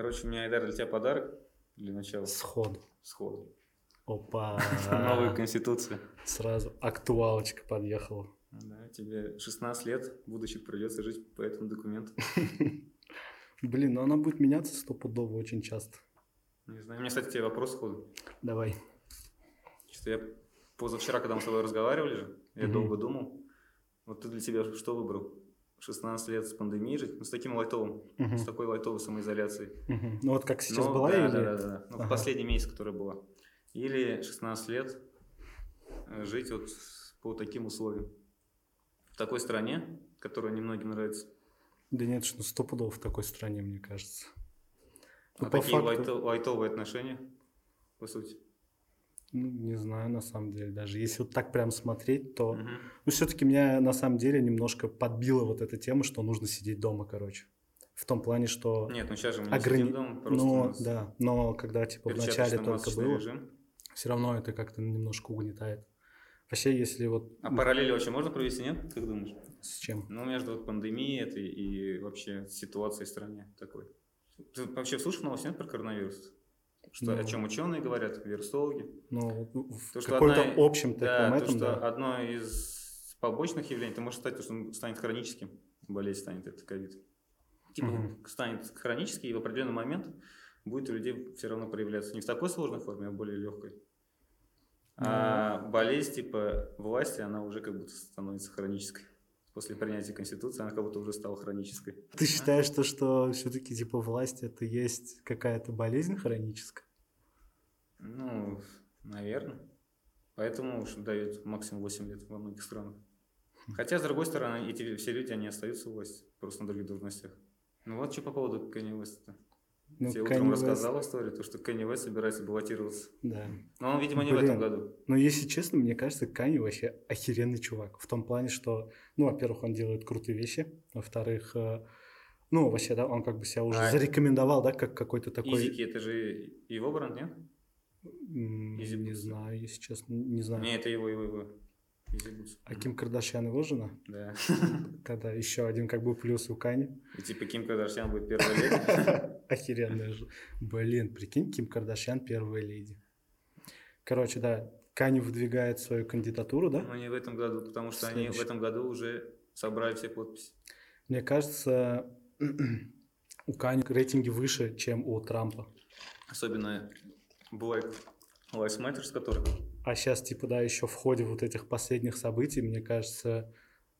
Короче, у меня, Айдар, для тебя подарок для начала. Сходу. Сходу. Опа. Новая конституция. Сразу актуалочка подъехала. Да, тебе 16 лет, будущий придется жить по этому документу. Блин, ну она будет меняться стопудово очень часто. Не знаю. У меня, кстати, тебе вопрос сходу. Давай. Что я позавчера, когда мы с тобой разговаривали же, я долго думал. Вот ты для себя что выбрал? 16 лет с пандемией жить? Ну, с таким лайтовым, Мгм. с такой лайтовой самоизоляцией. Мгм. Ну вот как сейчас Ну, была да, или... да, да, да. Ну, Ага. в последний месяц, который была. Или 16 лет э, жить вот по таким условиям. В такой стране, которая немногим нравится. Да нет, что стопудово в такой стране, мне кажется. Ну, а какие факту- лайто- лайтовые отношения, по сути? Ну, не знаю, на самом деле, даже если вот так прям смотреть, то... Мгм. Ну, все-таки меня на самом деле немножко подбила вот эта тема, что нужно сидеть дома, короче. В том плане, что... Нет, ну сейчас же мы не ограни- сидим дома, просто Но, нас да, но когда, типа, в начале только было, режим. все равно это как-то немножко угнетает. Вообще, если вот... А параллели вообще можно провести, нет? Как думаешь? С чем? Ну, между вот пандемией этой и вообще ситуацией в стране такой. Ты вообще слышал новости нет про коронавирус? Что, Ну. О чем ученые говорят, вирусологи? Ну, в То, что каком-то одна- общем Да, таком то, этом, что да. одно из побочных явлений, это может стать, то, что он станет хроническим, болезнь станет, это ковид. Типа Мгм. станет хронический, и в определенный момент будет у людей все равно проявляться не в такой сложной форме, а более легкой. А Ну. болезнь типа власти, она уже как будто становится хронической. После принятия Конституции она как будто уже стала хронической. Ты считаешь, то, что все-таки типа власть это есть какая-то болезнь хроническая? Ну, наверное. Поэтому уж дают максимум 8 лет во многих странах. Хотя, с другой стороны, эти все люди, они остаются у власти, просто на других должностях. Ну вот что по поводу Кенни Уэста. Ну, Тебе утром West- рассказал историю, то, что Кенни Уэст собирается баллотироваться. Да. Но он, видимо, не в Блин. этом году. Но если честно, мне кажется, Кани вообще охеренный чувак. В том плане, что, ну, во-первых, он делает крутые вещи. Во-вторых, э, ну, вообще, да, он как бы себя уже А- зарекомендовал, да, как какой-то такой... Изики, это же его бренд, нет? Easy Не знаю, если честно, не знаю. Не, это его, его, его. А Ким Кардашьян его жена? Да. Тогда еще один как бы плюс у Кани. И типа Ким Кардашьян будет первой леди. Охеренная же. Блин, прикинь, Ким Кардашьян первая леди. Короче, да, Кани выдвигает свою кандидатуру, да? Но не в этом году, потому что они в Следующий. этом году уже собрали все подписи. Мне кажется, у Кани рейтинги выше, чем у Трампа. Особенно Black Lives Matter, с которых А сейчас, типа, да, еще в ходе вот этих последних событий, мне кажется,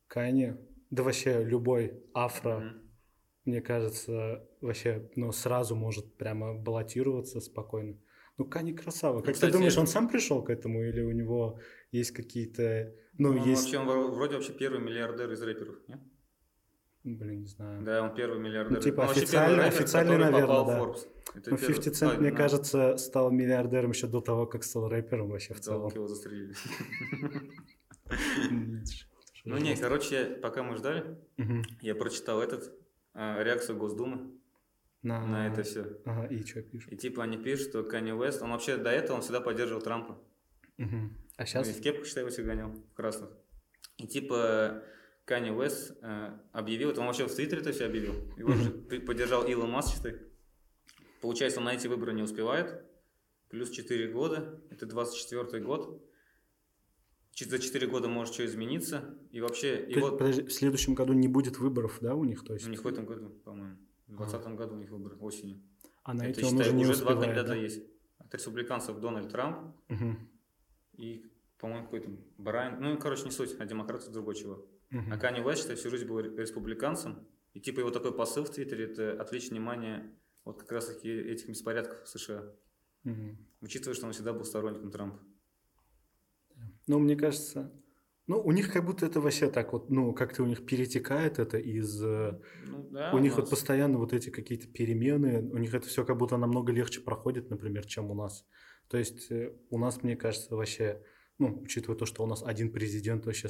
Кани, да вообще любой афро, Мгм. Мне кажется, вообще, ну, сразу может прямо баллотироваться спокойно. Ну, Кани красава. Как кстати, ты думаешь, он сам пришел к этому или у него есть какие-то, ну, он есть, вообще, он вро- вроде вообще первый миллиардер из рэперов, нет? блин, не знаю. Да, он первый миллиардер. Ну, типа, Он вообще официально- первый рэпер, официально, наверное, попал в да. Forbes. Это Ну, первый- 50 Cent, а, мне на- кажется, стал миллиардером еще до того, как стал рэпером вообще в целом. Его застрелили. Ну не, короче, пока мы ждали, я прочитал этот, а, реакцию Госдумы На, на это все. Ага, и что пишут? И типа они пишут, что Канни Уэст, он вообще до этого он всегда поддерживал Трампа. Мгм. А Ну, сейчас? и в кепках, считай, его всегда гонял, в красных. И типа Канни Уэст э, объявил, это он вообще в Твиттере это все объявил. Его же поддержал Илон Маск, считай. Получается, он на эти выборы не успевает. Плюс 4 года, это 24 год. За 4 года может что измениться. И вообще, То есть, его... подожди, в следующем году не будет выборов, да, у них, то есть? У них в этом году, по-моему. В 2020 году у них выборы, осенью. А на это, эти он считай, уже не два успевает, кандидата да? есть. От республиканцев Дональд Трамп Мгм. и, по-моему, какой-то Брайан. Ну, короче, не суть, а демократов другой чувак. Мгм. А Канни Уэст, считай, всю жизнь был ре- республиканцем. И типа его такой посыл в Твиттере – это отвлечь внимание вот как раз таки этих беспорядков в США. Мгм. Учитывая, что он всегда был сторонником Трампа. Ну, мне кажется, ну, у них как будто это вообще так вот, ну, как-то у них перетекает это из... э, Ну, да, у них вот нас- постоянно вот эти какие-то перемены, у них это все как будто намного легче проходит, например, чем у нас. То есть э, у нас, мне кажется, вообще, ну, учитывая то, что у нас один президент вообще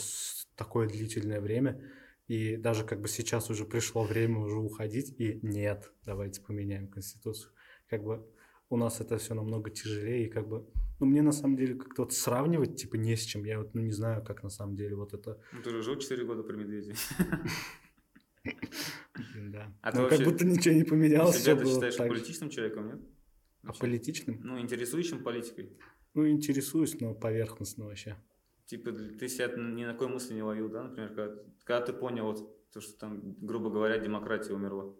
такое длительное время, и даже как бы сейчас уже пришло время уже уходить, и нет, давайте поменяем конституцию. Как бы у нас это все намного тяжелее, и как бы, ну, мне на самом деле как-то вот сравнивать, типа, не с чем. Я вот, ну, не знаю, как на самом деле вот это... Ну, ты же жил 4 года при Медведе. Да. А ты ну, как будто ничего не поменялось. Себя ты считаешь политичным человеком, нет? А политичным? Ну, интересующим политикой. Ну, интересуюсь, но поверхностно вообще. Типа, ты себя ни на какой мысли не ловил, да, например, когда, когда ты понял вот то, что там, грубо говоря, демократия умерла.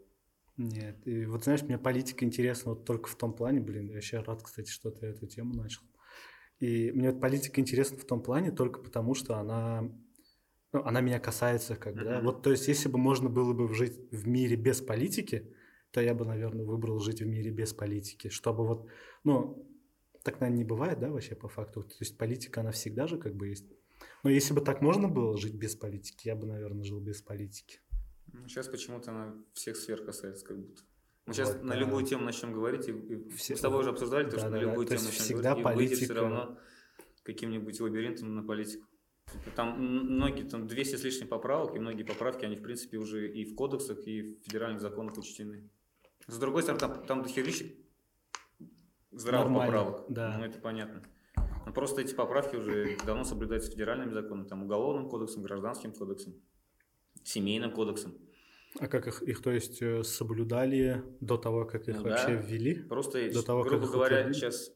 Нет, и вот знаешь, мне политика интересна вот только в том плане, блин, я вообще рад, кстати, что ты эту тему начал. И мне вот политика интересна в том плане только потому, что она, ну, она меня касается, как бы, да. Вот, то есть, если бы можно было бы жить в мире без политики, то я бы, наверное, выбрал жить в мире без политики, чтобы вот, ну, так, наверное, не бывает, да, вообще по факту. То есть политика, она всегда же как бы есть. Но если бы так можно было жить без политики, я бы, наверное, жил без политики. Ну, сейчас почему-то она всех сфер касается, как будто. Мы Вот, сейчас на да. любую тему начнем говорить, и, и Все- с тобой уже обсуждали, то, что на Да-да-да, любую то тему начнем всегда говорить, и выйдет все политика. равно каким-нибудь лабиринтом на политику. Типа Там многие, там 200 с лишним поправок, и многие поправки, они, в принципе, уже и в кодексах, и в федеральных законах учтены. С другой стороны, там, там дохерища здравых Нормально, поправок. да. Ну, это понятно. Но просто эти поправки уже давно соблюдаются федеральными законами, там, уголовным кодексом, гражданским кодексом, семейным кодексом. А как их, их, то есть, э, соблюдали до того, как их Ну вообще да. ввели? Просто, До того, как грубо их говоря, утвердили? сейчас,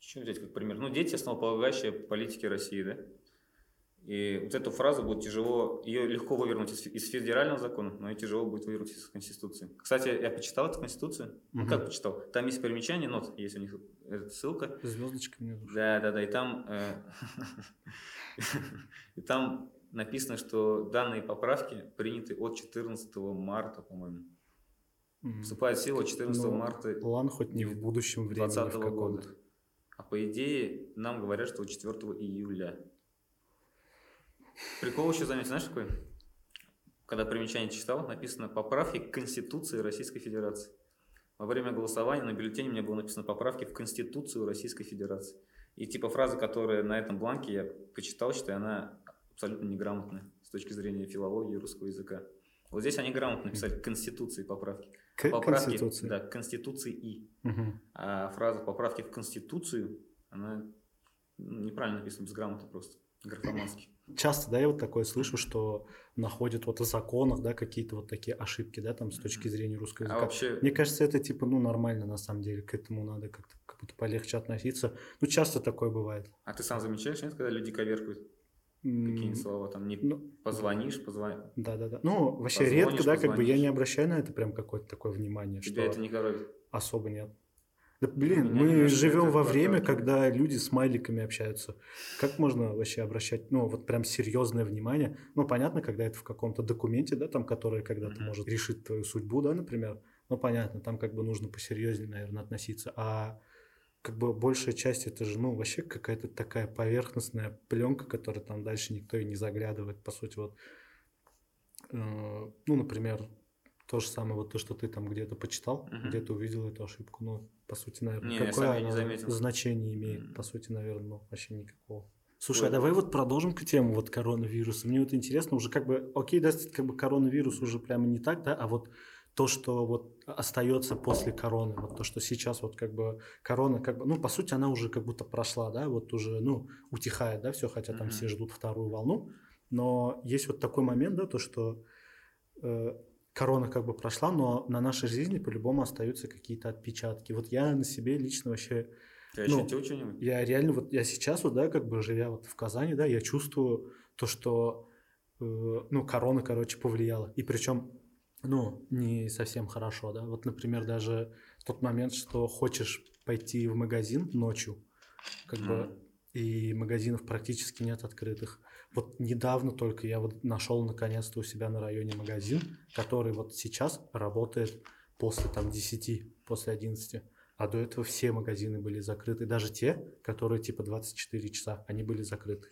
что взять как пример? Ну, дети основополагающие политики России, да? И вот эту фразу будет тяжело, ее легко вывернуть из, из федерального закона, но ее тяжело будет вывернуть из Конституции. Кстати, я почитал эту Конституцию. Ну, Мгм. как почитал? Там есть примечание, нот, есть у них эта ссылка. Звездочка внизу. Да, да, да, и там, э, и там написано, что данные поправки приняты от 14 марта, по-моему. Мгм. Вступает в силу 14 Ну, марта Ладно, хоть не в будущем времени, в 2020 каком-то. года. А по идее, нам говорят, что 4 июля. Прикол еще заметил, знаешь какой? Когда примечание читал, написано «Поправки к Конституции Российской Федерации». Во время голосования на бюллетене у меня было написано «Поправки в Конституцию Российской Федерации». И типа фраза, которая на этом бланке я почитал, считаю, она абсолютно неграмотная с точки зрения филологии русского языка. Вот здесь они грамотно написали «Конституции поправки». К Поправки, Конституции. Да, к Конституции и. Мгм. А фраза поправки в Конституцию, она неправильно написана, безграмотно просто, графомански. Часто, да, я вот такое слышу, что находят вот в законах, да, какие-то вот такие ошибки, да, там с точки зрения русского А языка. вообще, Мне кажется, это типа, ну, нормально на самом деле, к этому надо как-то как будто полегче относиться. Ну, часто такое бывает. а ты сам замечаешь, нет, когда люди коверкают М, какие-нибудь слова, там, не Ну, позвонишь, позвонишь, да, да, да. Ну, вообще Позвонишь, редко, да, как бы я позвонишь. не обращаю на это прям какое-то такое внимание, тебя что это не коробит. особо нет. Да, блин, Меня мы живем во время, прокатывает. когда люди смайликами общаются. Как можно вообще обращать, ну, вот прям серьезное внимание? Ну, понятно, когда это в каком-то документе, да, там, который когда-то Мгм. может решить твою судьбу, да, например. Ну, понятно, там как бы нужно посерьезнее, наверное, относиться. А как бы большая часть это же, ну, вообще какая-то такая поверхностная пленка, которая там дальше никто и не заглядывает. По сути, вот, э, ну, например, то же самое, вот то, что ты там где-то почитал, Мгм. где-то увидел эту ошибку, ну, по сути, наверное, Не, какое не она заметил. значение имеет? По сути, наверное, ну, вообще никакого. Слушай, а Ой. давай вот продолжим к тему вот коронавируса. Мне вот интересно, уже как бы, окей, да, как бы коронавирус уже прямо не так, да, а вот то, что вот остается после короны, вот то, что сейчас вот как бы корона, как бы, ну, по сути, она уже как будто прошла, да, вот уже, ну, утихает, да, все, хотя там все ждут вторую волну, но есть вот такой момент, да, то, что э, корона как бы прошла, но на нашей жизни по-любому остаются какие-то отпечатки. Вот я на себе лично вообще Ты Ну, ощутил что-нибудь? я реально вот я сейчас вот да как бы живя вот в Казани да я чувствую то что э, ну корона короче повлияла и причем ну не совсем хорошо да вот например даже тот момент что хочешь пойти в магазин ночью как бы и магазинов практически нет открытых вот недавно только я вот нашел наконец-то у себя на районе магазин который вот сейчас работает после там 10 после 11 а до этого все магазины были закрыты. Даже те, которые типа 24 часа, они были закрыты.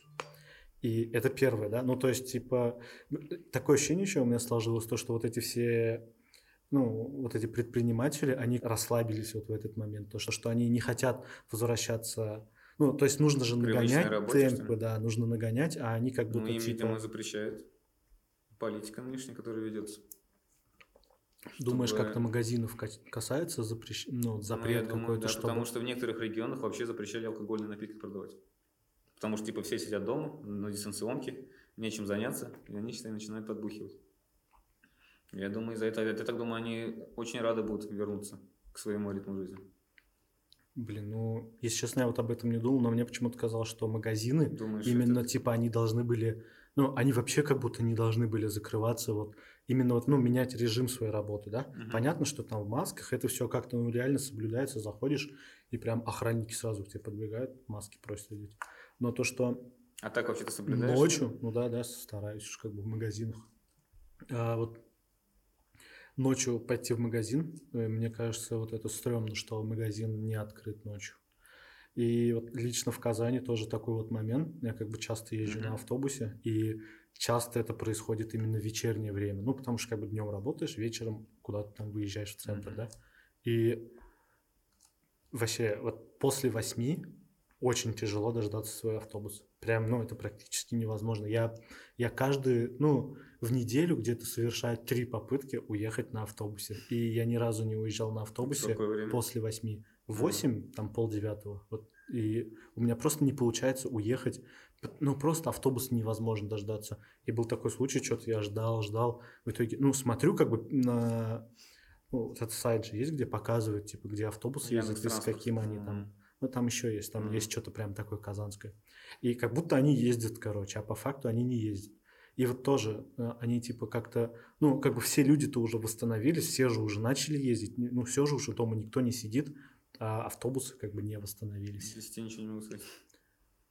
И это первое, да. Ну, то есть, типа, такое ощущение еще у меня сложилось, то, что вот эти все, ну, вот эти предприниматели, они расслабились вот в этот момент. То, что, что они не хотят возвращаться... Ну, то есть нужно же нагонять работе, темпы, да, нужно нагонять, а они как будто Ну, им, типа видимо, запрещают. Политика нынешняя, которая ведется. думаешь, чтобы- как-то магазинов ка- касается запрещ... ну, Ну, запрет думаю, какой-то, да, чтобы... Потому что в некоторых регионах вообще запрещали алкогольные напитки продавать. Потому что, типа, все сидят дома, на дистанционке, нечем заняться, и они, считай, начинают подбухивать. Я думаю, из-за этого, я так думаю, они очень рады будут вернуться к своему ритму жизни. Блин, ну, если честно, я вот об этом не думал, но мне почему-то казалось, что магазины, Думаешь, именно это- типа они должны были, ну, они вообще как будто не должны были закрываться, вот, именно вот, ну, менять режим своей работы, да? Мгм. Понятно, что там в масках это все как-то, ну, реально соблюдается, заходишь, и прям охранники сразу к тебе подбегают, маски просят одеть. Но то, что А так вообще ты соблюдаешь? Ночью, ну да, да, стараюсь уж как бы в магазинах. А вот ночью пойти в магазин, э, мне кажется, вот это стрёмно, что магазин не открыт ночью. И вот лично в Казани тоже такой вот момент. Я как бы часто езжу Мгм. на автобусе, и часто это происходит именно в вечернее время. Ну, потому что как бы днем работаешь, вечером куда-то там выезжаешь в центр, Мгм. да. И вообще вот после восьми очень тяжело дождаться свой автобус. Прям, ну, это практически невозможно. Я, я каждый, ну, в неделю где-то совершаю три попытки уехать на автобусе. И я ни разу не уезжал на автобусе после восьми. Восемь, там, полдевятого. Вот. И у меня просто не получается уехать. Ну, просто автобус невозможно дождаться. И был такой случай, что-то я ждал, ждал. В итоге, ну, смотрю как бы на... Ну, вот этот сайт же есть, где показывают, типа, где автобус ездит и с каким они там. Ну, там еще есть, там Мгм. есть что-то прям такое казанское. И как будто они ездят, короче, а по факту они не ездят. И вот тоже э, они типа как-то, ну, как бы все люди-то уже восстановились, все же уже начали ездить, ну, все же уже дома никто не сидит, а автобусы как бы не восстановились. Здесь тебе ничего не могу сказать.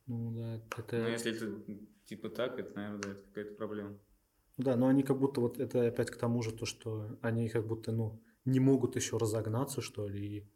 Ну, да, это... Но если это типа так, это, наверное, да, это какая-то проблема. Ну Да, но они как будто вот это опять к тому же, то, что они как будто, ну, не могут еще разогнаться, что ли, и,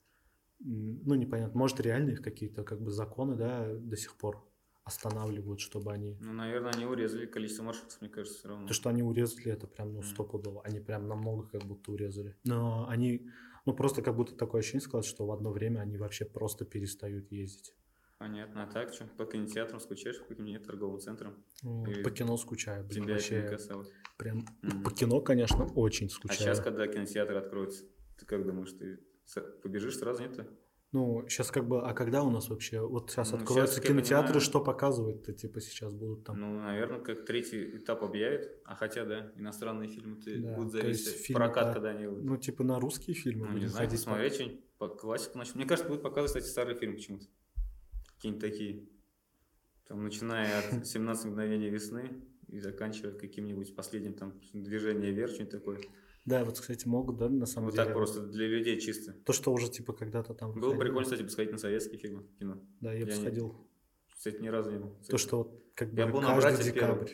ну, непонятно, может, реально их какие-то как бы законы, да, до сих пор останавливают, чтобы они... Ну, наверное, они урезали количество маршрутов, мне кажется, все равно. То, что они урезали, это прям, ну, стопудово. Они прям намного как будто урезали. Но они, ну, просто как будто такое ощущение складывается, что в одно время они вообще просто перестают ездить. Понятно. А так что, по кинотеатрам скучаешь, по каким-нибудь торговым центрам? Ну, И По кино скучаю, блин, Тебя вообще касалось. прям... Мгм. По кино, конечно, очень А скучаю. сейчас, когда кинотеатры откроются, ты как думаешь, ты побежишь сразу, нет? Ну, сейчас как бы, а когда у нас вообще, вот сейчас Ну, откроются я кинотеатры, понимаю- что показывают-то, типа, сейчас будут там? Ну, наверное, как третий этап объявят. А хотя, да, иностранные фильмы ты Да, будут зависеть. фильмы Прокат, по- когда они выйдут. Ну, типа, на русские фильмы Ну, не знаю, посмотреть что-нибудь по классику. начнем. Мне кажется, будут показывать, кстати, старые фильмы почему-то. Какие-нибудь такие. Там, начиная от 17 мгновений весны и заканчивая каким-нибудь последним там движение вверх, что-нибудь такое. Да, вот, кстати, могут, да, на самом вот деле. так просто для людей чисто. То, что уже, типа, когда-то там... Было бы выходило. прикольно, кстати, посмотреть на советские фильмы в кино. Да, я бы Я не- сходил. Кстати, ни разу не был. То, что вот как бы Я был на каждый декабрь.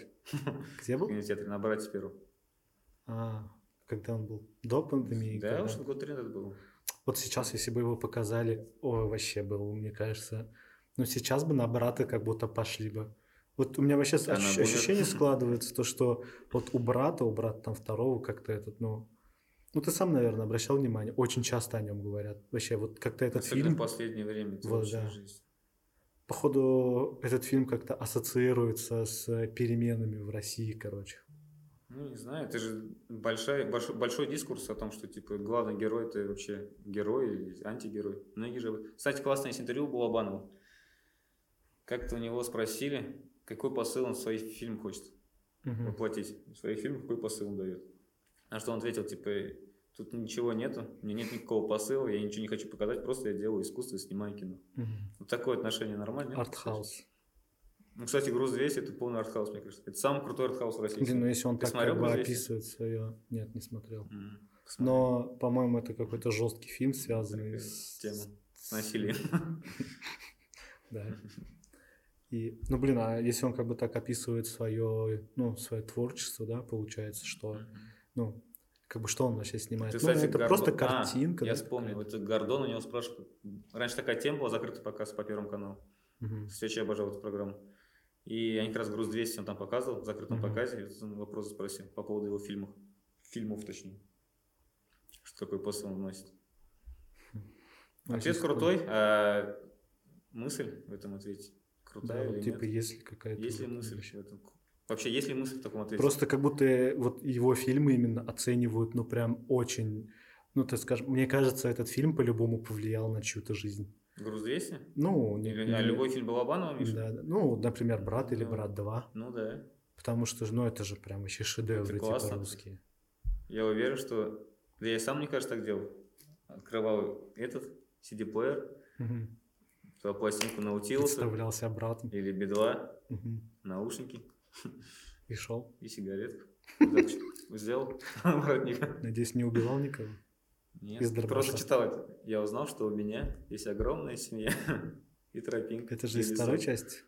Где В был? кинотеатре на брате первого. А, когда он был? До пандемии? Да, когда? уж год три назад был. Вот сейчас, если бы его показали, ой, вообще был, мне кажется. Ну, сейчас бы на брата как будто пошли бы. Вот у меня вообще Бумер? ощущение складывается, то, что вот у брата, у брата там второго как-то этот, ну... Ну, ты сам, наверное, обращал внимание, очень часто о нем говорят. Вообще, вот как-то этот Особенно фильм, в последнее время. Вот, да. жесть. походу, этот фильм как-то ассоциируется с переменами в России, короче. Ну, не знаю, это же большой, большой, большой дискурс о том, что, типа, главный герой это вообще герой или антигерой. Многие же... Кстати, классное интервью у Балабанова. Как-то у него спросили, какой посыл он в свой фильм хочет Мгм. воплотить. В своих фильмах какой посыл он дает. На что он ответил, типа, тут ничего нету, у меня нет никакого посыла, я ничего не хочу показать, просто я делаю искусство и снимаю кино. Мгм. Вот такое отношение нормально? Артхаус. Ну, кстати, «Груз 200» это полный артхаус, мне кажется. Это самый крутой артхаус в России. Блин, ну если он Ты так смотрел как бы «Груз 200»? описывает свое... Нет, не смотрел. М, посмотри. Но, по-моему, это какой-то жесткий фильм, связанный Такая с... тема. С насилием. Да. И, ну, блин, а если он как бы так описывает свое, ну, свое творчество, да, получается, что, ну, как бы что он вообще снимает? Ты, ну, кстати, это Гордон- просто А, картинка. Я да, вспомнил, какая-то. это Гордон у него спрашивают. Раньше такая тема была, закрытый показ по Первому каналу. Мгм. Свечи обожал эту программу. И они как раз «Груз 200» он там показывал, в закрытом Мгм. показе. Вопрос спросил по поводу его фильмов. Фильмов, точнее. Что такой посыл он носит. Ну, Ответ крутой, а мысль в этом ответе крутая вот или типа нет? есть ли какая-то... Есть ли мысль вообще- в этом? Вообще, есть ли мысль в таком ответе? Просто как будто э, вот его фильмы именно оценивают, ну, прям очень... Ну, так скажем, мне кажется, этот фильм по-любому повлиял на чью-то жизнь. «Груз 200»? Ну, не- Или, не- а любой фильм Балабанова, Миша? Да, да. Ну, например, «Брат» или Да. «Брат 2». Ну да. Потому что, ну, это же прям вообще шедевры, Это типа, классно. русские. Я уверен, что... Да я сам, мне кажется, так делал. Открывал этот CD-плеер, Мгм. Туда пластинку наутилуса Представлялся обратно. или Би-2, Мгм. наушники И шел. и сигаретку. Взял воротник. Надеюсь, не убивал никого. Нет, просто читал это. Я узнал, что у меня есть огромная семья и тропинка. Это же из второй части.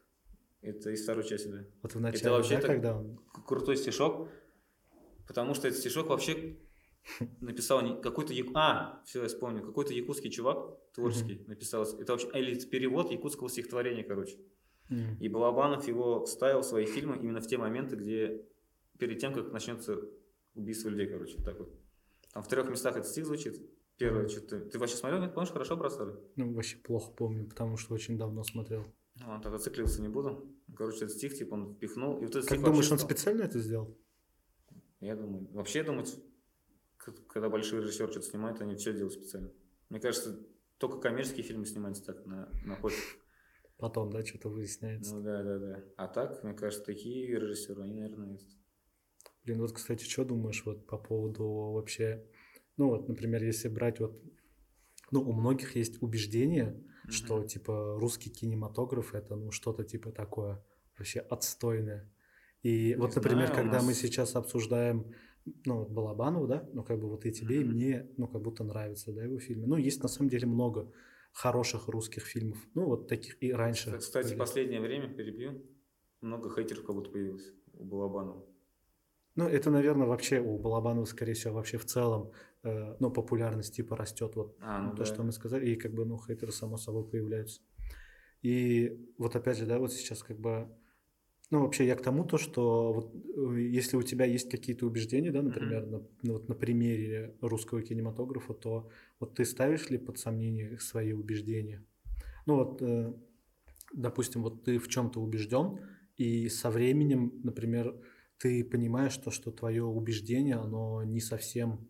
Это из второй части, да. Вот в начале, вообще да, когда он... Крутой стишок, потому что этот стишок вообще написал какой-то... яку- А, все, я вспомнил. Какой-то якутский чувак творческий написал. Это вообще... Или перевод якутского стихотворения, короче. М. И Балабанов его вставил в свои фильмы именно в те моменты, где перед тем, как начнется убийство людей, короче, вот так вот. Там в трех местах этот стих звучит. Первое, что-то... Ты вообще смотрел, нет? Помнишь, хорошо бросали? Ну, вообще плохо помню, потому что очень давно смотрел. Ну, тогда циклиться не буду. Короче, этот стих, типа, он впихнул. И вот этот Как думаешь, он стал- специально это сделал? Я думаю, вообще, я думаю, когда большой режиссер что-то снимает, они все делают специально. Мне кажется, только коммерческие фильмы снимаются так на, на ход. Потом, да, что-то выясняется. Ну да, да, да. А так, мне кажется, такие режиссеры, они, наверное, это- Блин, вот, кстати, что думаешь вот по поводу вообще... Ну, вот, например, если брать вот... Ну, у многих есть убеждение, что, Мгм. типа, русский кинематограф — это, ну, что-то, типа, такое вообще отстойное. И вот, например, знаю, у когда мы нас- сейчас обсуждаем, ну, вот Балабанова, да, ну, как бы вот и тебе, и мне, ну, как будто нравятся, да, его фильмы. Ну, есть, на самом деле, много хороших русских фильмов. Ну, вот таких и раньше. Кстати, были. последнее время, перебью, много хейтеров как будто появилось у Балабанова. Ну, это, наверное, вообще у Балабанова, скорее всего, вообще в целом, э, ну, популярность типа растет. Вот А, ну то, да. что мы сказали, и как бы, ну, хейтеры само собой появляются. И вот опять же, да, вот сейчас как бы, ну, вообще я к тому, то, что вот э, если у тебя есть какие-то убеждения, да, например, на, ну, вот на примере русского кинематографа, то вот ты ставишь ли под сомнение свои убеждения? Ну, вот, э, допустим, вот ты в чем-то убежден, и со временем, например, ты понимаешь то, что твое убеждение, оно не совсем,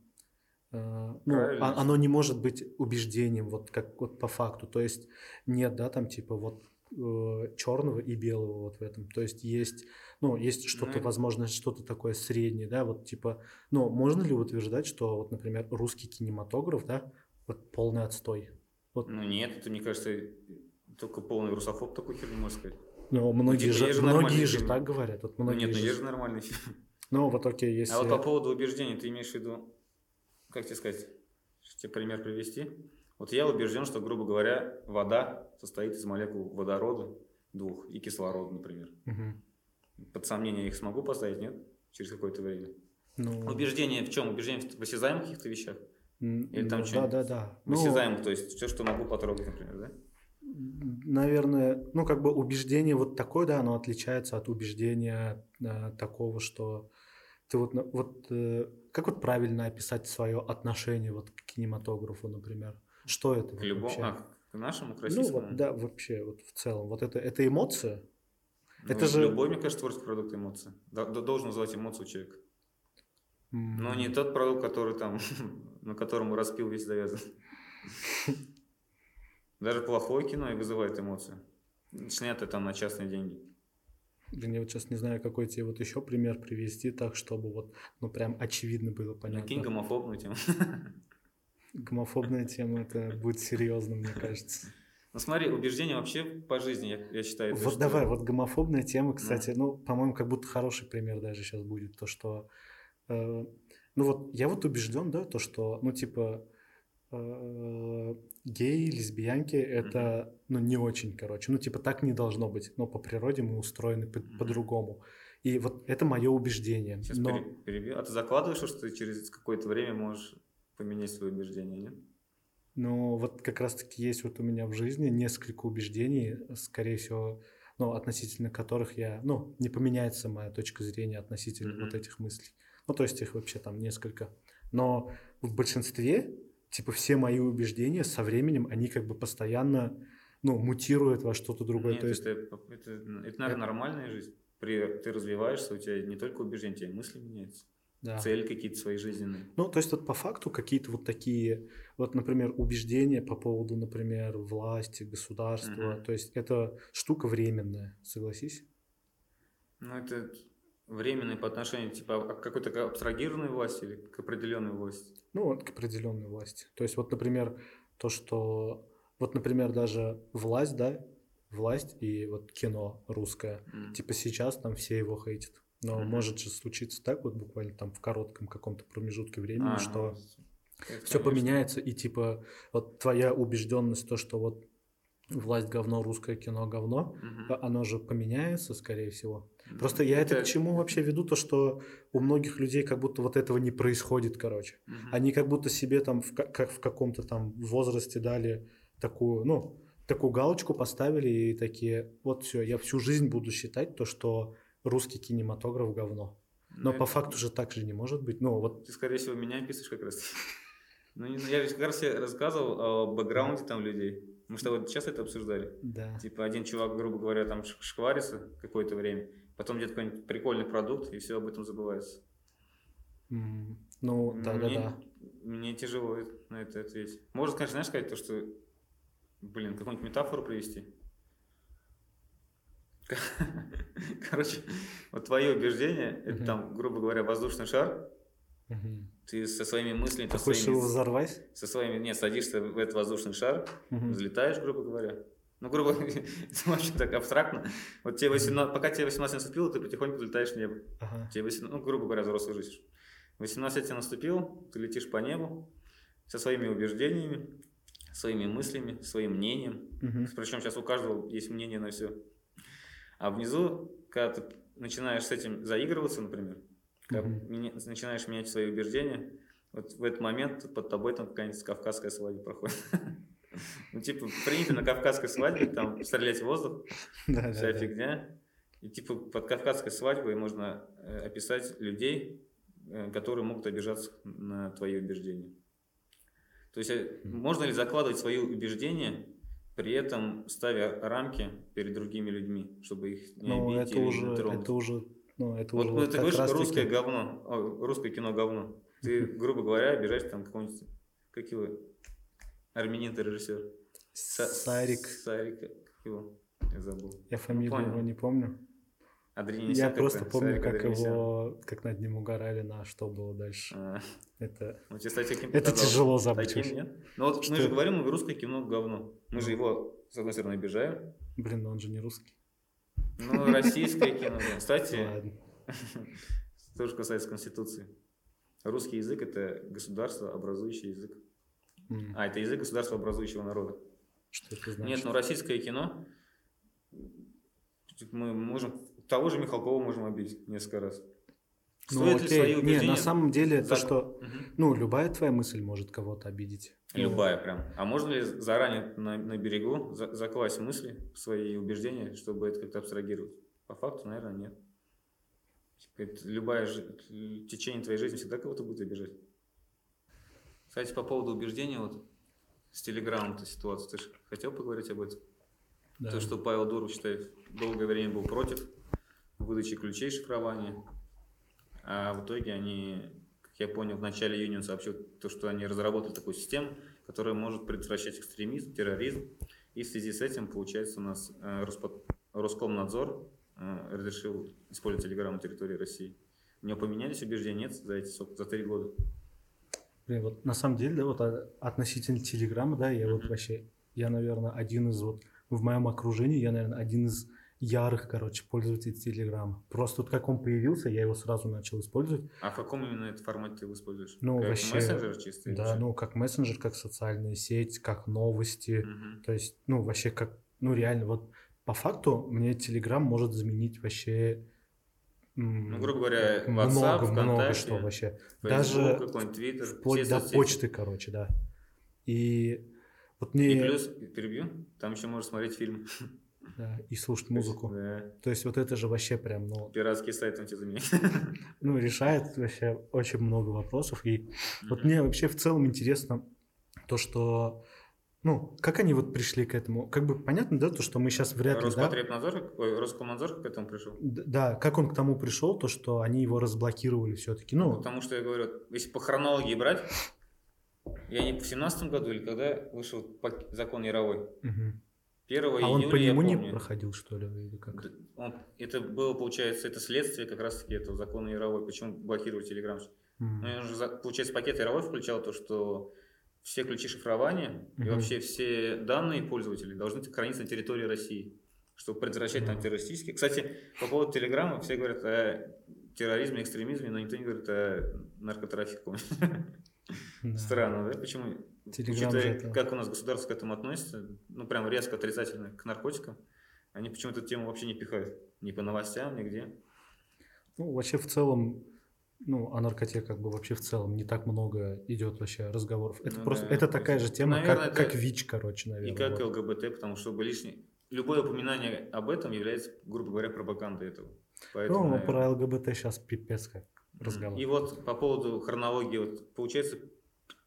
э, ну, Правильно. а- оно не может быть убеждением, вот как вот по факту. То есть нет, да, там типа вот черного и белого вот в этом. То есть есть, ну, есть что-то, возможно, что-то такое среднее, да, вот типа, ну, можно ли утверждать, что вот, например, русский кинематограф, да, вот полный отстой? Вот, Ну нет, это, мне кажется, только полный русофоб такой херню может сказать. ну, многие типа, же, есть же многие же так говорят, вот Ну многие нет, ну же- есть же нормальный фильм. Ну, вот окей, если... А вот по поводу убеждений, ты имеешь в виду, как тебе сказать, тебе пример привести. Вот я убежден, что, грубо говоря, вода состоит из молекул водорода двух и кислорода, например. Мгм. Под сомнение их смогу поставить, нет? Через какое-то время. Ну, Убеждение в чем? Убеждение в осязаемых каких-то вещах? или там ну, что-нибудь Да, да, да. В осязаемых, то есть все, что могу потрогать, например, да? наверное, ну, как бы убеждение вот такое, да, оно отличается от убеждения э, такого, что ты вот, вот э, как вот правильно описать свое отношение вот к кинематографу, например? Что это К любому, вообще? а, к нашему, к ну, российскому. вот, да, вообще, вот в целом. Вот это, это эмоция? Ну, это же- Любой, мне кажется, творческий продукт эмоции. Должен вызывать эмоцию человека. М, Но не тот продукт, который там, на котором распил весь завязан. Даже плохое кино и вызывает эмоцию. Снято там на частные деньги. Блин, я вот сейчас не знаю, какой тебе вот еще пример привести, так, чтобы вот, ну, прям очевидно было понятно. Накинь гомофобную тему. Гомофобная тема, это будет серьезно, мне кажется. Ну смотри, убеждение вообще по жизни, я, я считаю, Вот что- давай, вот гомофобная тема, кстати, ну, по-моему, как будто хороший пример даже сейчас будет, то, что, э, ну вот, я вот убежден, да, то, что, ну, типа, э, геи, лесбиянки, это, ну, не очень, короче, ну, типа, так не должно быть, но по природе мы устроены по- Мгм. по-другому. И вот это мое убеждение. Сейчас но... пере- перебью. А ты закладываешь, что ты через какое-то время можешь поменять свои убеждения, нет? Ну, вот как раз-таки есть вот у меня в жизни несколько убеждений, скорее всего, ну, относительно которых я, ну, не поменяется моя точка зрения относительно Мгм. вот этих мыслей. Ну, то есть их вообще там несколько. Но в большинстве, типа, все мои убеждения со временем, они как бы постоянно, ну, мутируют во что-то другое. Нет, то есть, это, это, это, наверное, нормальная жизнь. При, ты развиваешься, у тебя не только убеждения, у тебя и мысли меняются. Да. Цели какие-то свои жизненные. Ну, то есть вот по факту какие-то вот такие, вот, например, убеждения по поводу, например, власти, государства, Мгм. то есть это штука временная, согласись? Ну, это временный по отношению типа к какой-то абстрагированной власти или к определенной власти? Ну, вот к определенной власти. То есть, вот, например, то, что... Вот, например, даже власть, да, власть и вот кино русское. Mm. Типа сейчас там все его хейтят. Но mm-hmm. может же случиться так вот буквально там в коротком каком-то промежутке времени, а, что ну, все поменяется и типа вот твоя убежденность то, что вот власть говно, русское кино говно, угу. оно же поменяется, скорее всего. Просто я это, это к чему вообще веду, то что у многих людей как будто вот этого не происходит, короче. Угу. Они как будто себе там в, как в каком-то там возрасте дали такую, ну, такую галочку поставили и такие, вот все, я всю жизнь буду считать то, что русский кинематограф говно. Но ну, по факту же так же не может быть. Ну, вот... Ты, скорее всего, меня описываешь как раз. Ну, я как раз рассказывал о бэкграунде там людей. Мы что вот сейчас это обсуждали. Да. Типа один чувак, грубо говоря, там шкварится какое-то время, потом где-то какой-нибудь прикольный продукт, и все об этом забывается. Mm. Ну, да, да, да. Мне тяжело на это ответить. Можно, конечно, знаешь, сказать то, что, блин, какую-нибудь метафору привести. Короче, вот твое убеждение, это там, грубо говоря, воздушный шар, ты со своими мыслями... Ты хочешь своими, его взорвать? Со своими... Нет, садишься в этот воздушный шар, угу. взлетаешь, грубо говоря. Ну, грубо говоря, это очень так абстрактно. Вот тебе 18, пока тебе 18 наступило, ты потихоньку взлетаешь в небо. Ага. Тебе 18, ну, грубо говоря, взрослую жизнь. 18 тебе наступил, ты летишь по небу со своими убеждениями, своими мыслями, своим мнением. Угу. Причем сейчас у каждого есть мнение на все. А внизу, когда ты начинаешь с этим заигрываться, например, когда mm-hmm. начинаешь менять свои убеждения, вот в этот момент под тобой там какая-нибудь кавказская свадьба проходит. Ну, типа, принято на кавказской свадьбе там стрелять в воздух, вся фигня. И типа под кавказской свадьбой можно э, описать людей, э, которые могут обижаться на твои убеждения. То есть э, можно ли закладывать свои убеждения, при этом ставя рамки перед другими людьми, чтобы их не ну, обидеть это или уже, не тронуть? Это уже ну, это вот, уже ты говоришь, русское говно, русское кино говно. Ты, грубо говоря, обижаешь там какого-нибудь, как его, армянин режиссер. Сарик. Сарик, как его, я забыл. Я фамилию ну, его не помню. Я просто помню, как его, как над ним угорали, на что было дальше. А. Это, ну, кстати, это тяжело забыть. Таким, нет? Ну вот что? мы же говорим, русское кино говно. Мы же его, с одной стороны, обижаем. Блин, но он же не русский. Ну, российское кино, да. Кстати, тоже касается Конституции. Русский язык – это государство, образующий язык. А, это язык государства, образующего народа. Что это значит? Нет, но российское кино, мы можем, того же Михалкова можем обидеть несколько раз. Ну, Стоит окей. ли свои Не, на самом деле, за... то, что, угу. ну, любая твоя мысль может кого-то обидеть. Любая прям. А можно ли заранее на, на берегу за, закласть мысли, свои убеждения, чтобы это как-то абстрагировать? По факту, наверное, нет. Типа, это любое течение твоей жизни всегда кого-то будет обижать. Кстати, по поводу убеждения, вот с телеграммом эта ситуация, ты же хотел поговорить об этом? Да. То, что Павел Дуров считает, долгое время был против выдачи ключей шифрования, а в итоге они я понял, в начале июня сообщил, то, что они разработали такую систему, которая может предотвращать экстремизм, терроризм. И в связи с этим, получается, у нас э, Роскомнадзор э, разрешил использовать Телеграм на территории России. У него поменялись убеждения? Нет за эти за три года? Блин, вот на самом деле, да, вот а, относительно Телеграма, да, я mm-hmm. вот вообще, я, наверное, один из вот в моем окружении, я, наверное, один из ярых, короче, пользователей Телеграма. Просто вот как он появился, я его сразу начал использовать. А в каком именно это формате ты его используешь? Ну, как вообще, мессенджер чистый? Да, ну, как мессенджер, как социальная сеть, как новости. Угу. То есть, ну, вообще как, ну, реально, вот по факту мне Телеграм может заменить вообще ну, грубо говоря, WhatsApp, много, много что вообще. Facebook, Даже Twitter, вплоть до соцсети. почты, короче, да. И вот мне... И плюс, перебью, там еще можно смотреть фильм. Да, и слушать музыку. Да. То есть вот это же вообще прям, ну... Пиратский сайт он тебе заменит. Ну, решает вообще очень много вопросов. И вот мне вообще в целом интересно то, что... Ну, как они вот пришли к этому? Как бы понятно, да, то, что мы сейчас вряд ли... Роспотребнадзор, да? ой, Роскомнадзор к этому пришел? Да, как он к тому пришел, то, что они его разблокировали все-таки, ну... Потому что, я говорю, если по хронологии брать, я не в семнадцатом году или когда вышел закон Яровой, угу. 1 а он по нему не проходил, что ли, или как? Он, это было, получается, это следствие как раз-таки этого закона Яровой, почему блокировать Телеграм. Mm. Ну, он же, получается, пакет Яровой включал то, что все ключи шифрования mm-hmm. и вообще все данные пользователей должны храниться на территории России, чтобы предотвращать mm-hmm. там террористические. Кстати, по поводу Телеграма все говорят о терроризме, экстремизме, но никто не говорит о наркотрафике. Странно, да? Почему? Учитывая, как у нас государство к этому относится, ну, прям резко отрицательно к наркотикам, они почему-то эту тему вообще не пихают. Ни по новостям, нигде. Ну, вообще в целом, ну, о наркоте как бы вообще в целом не так много идет вообще разговоров. Это ну, просто, да, это такая же тема, наверное, как, как ВИЧ, короче, наверное. И как вот. ЛГБТ, потому что лишний... Любое упоминание об этом является, грубо говоря, пропагандой этого. Поэтому, ну, наверное... про ЛГБТ сейчас пипец как разговор. И вот по поводу хронологии, вот, получается,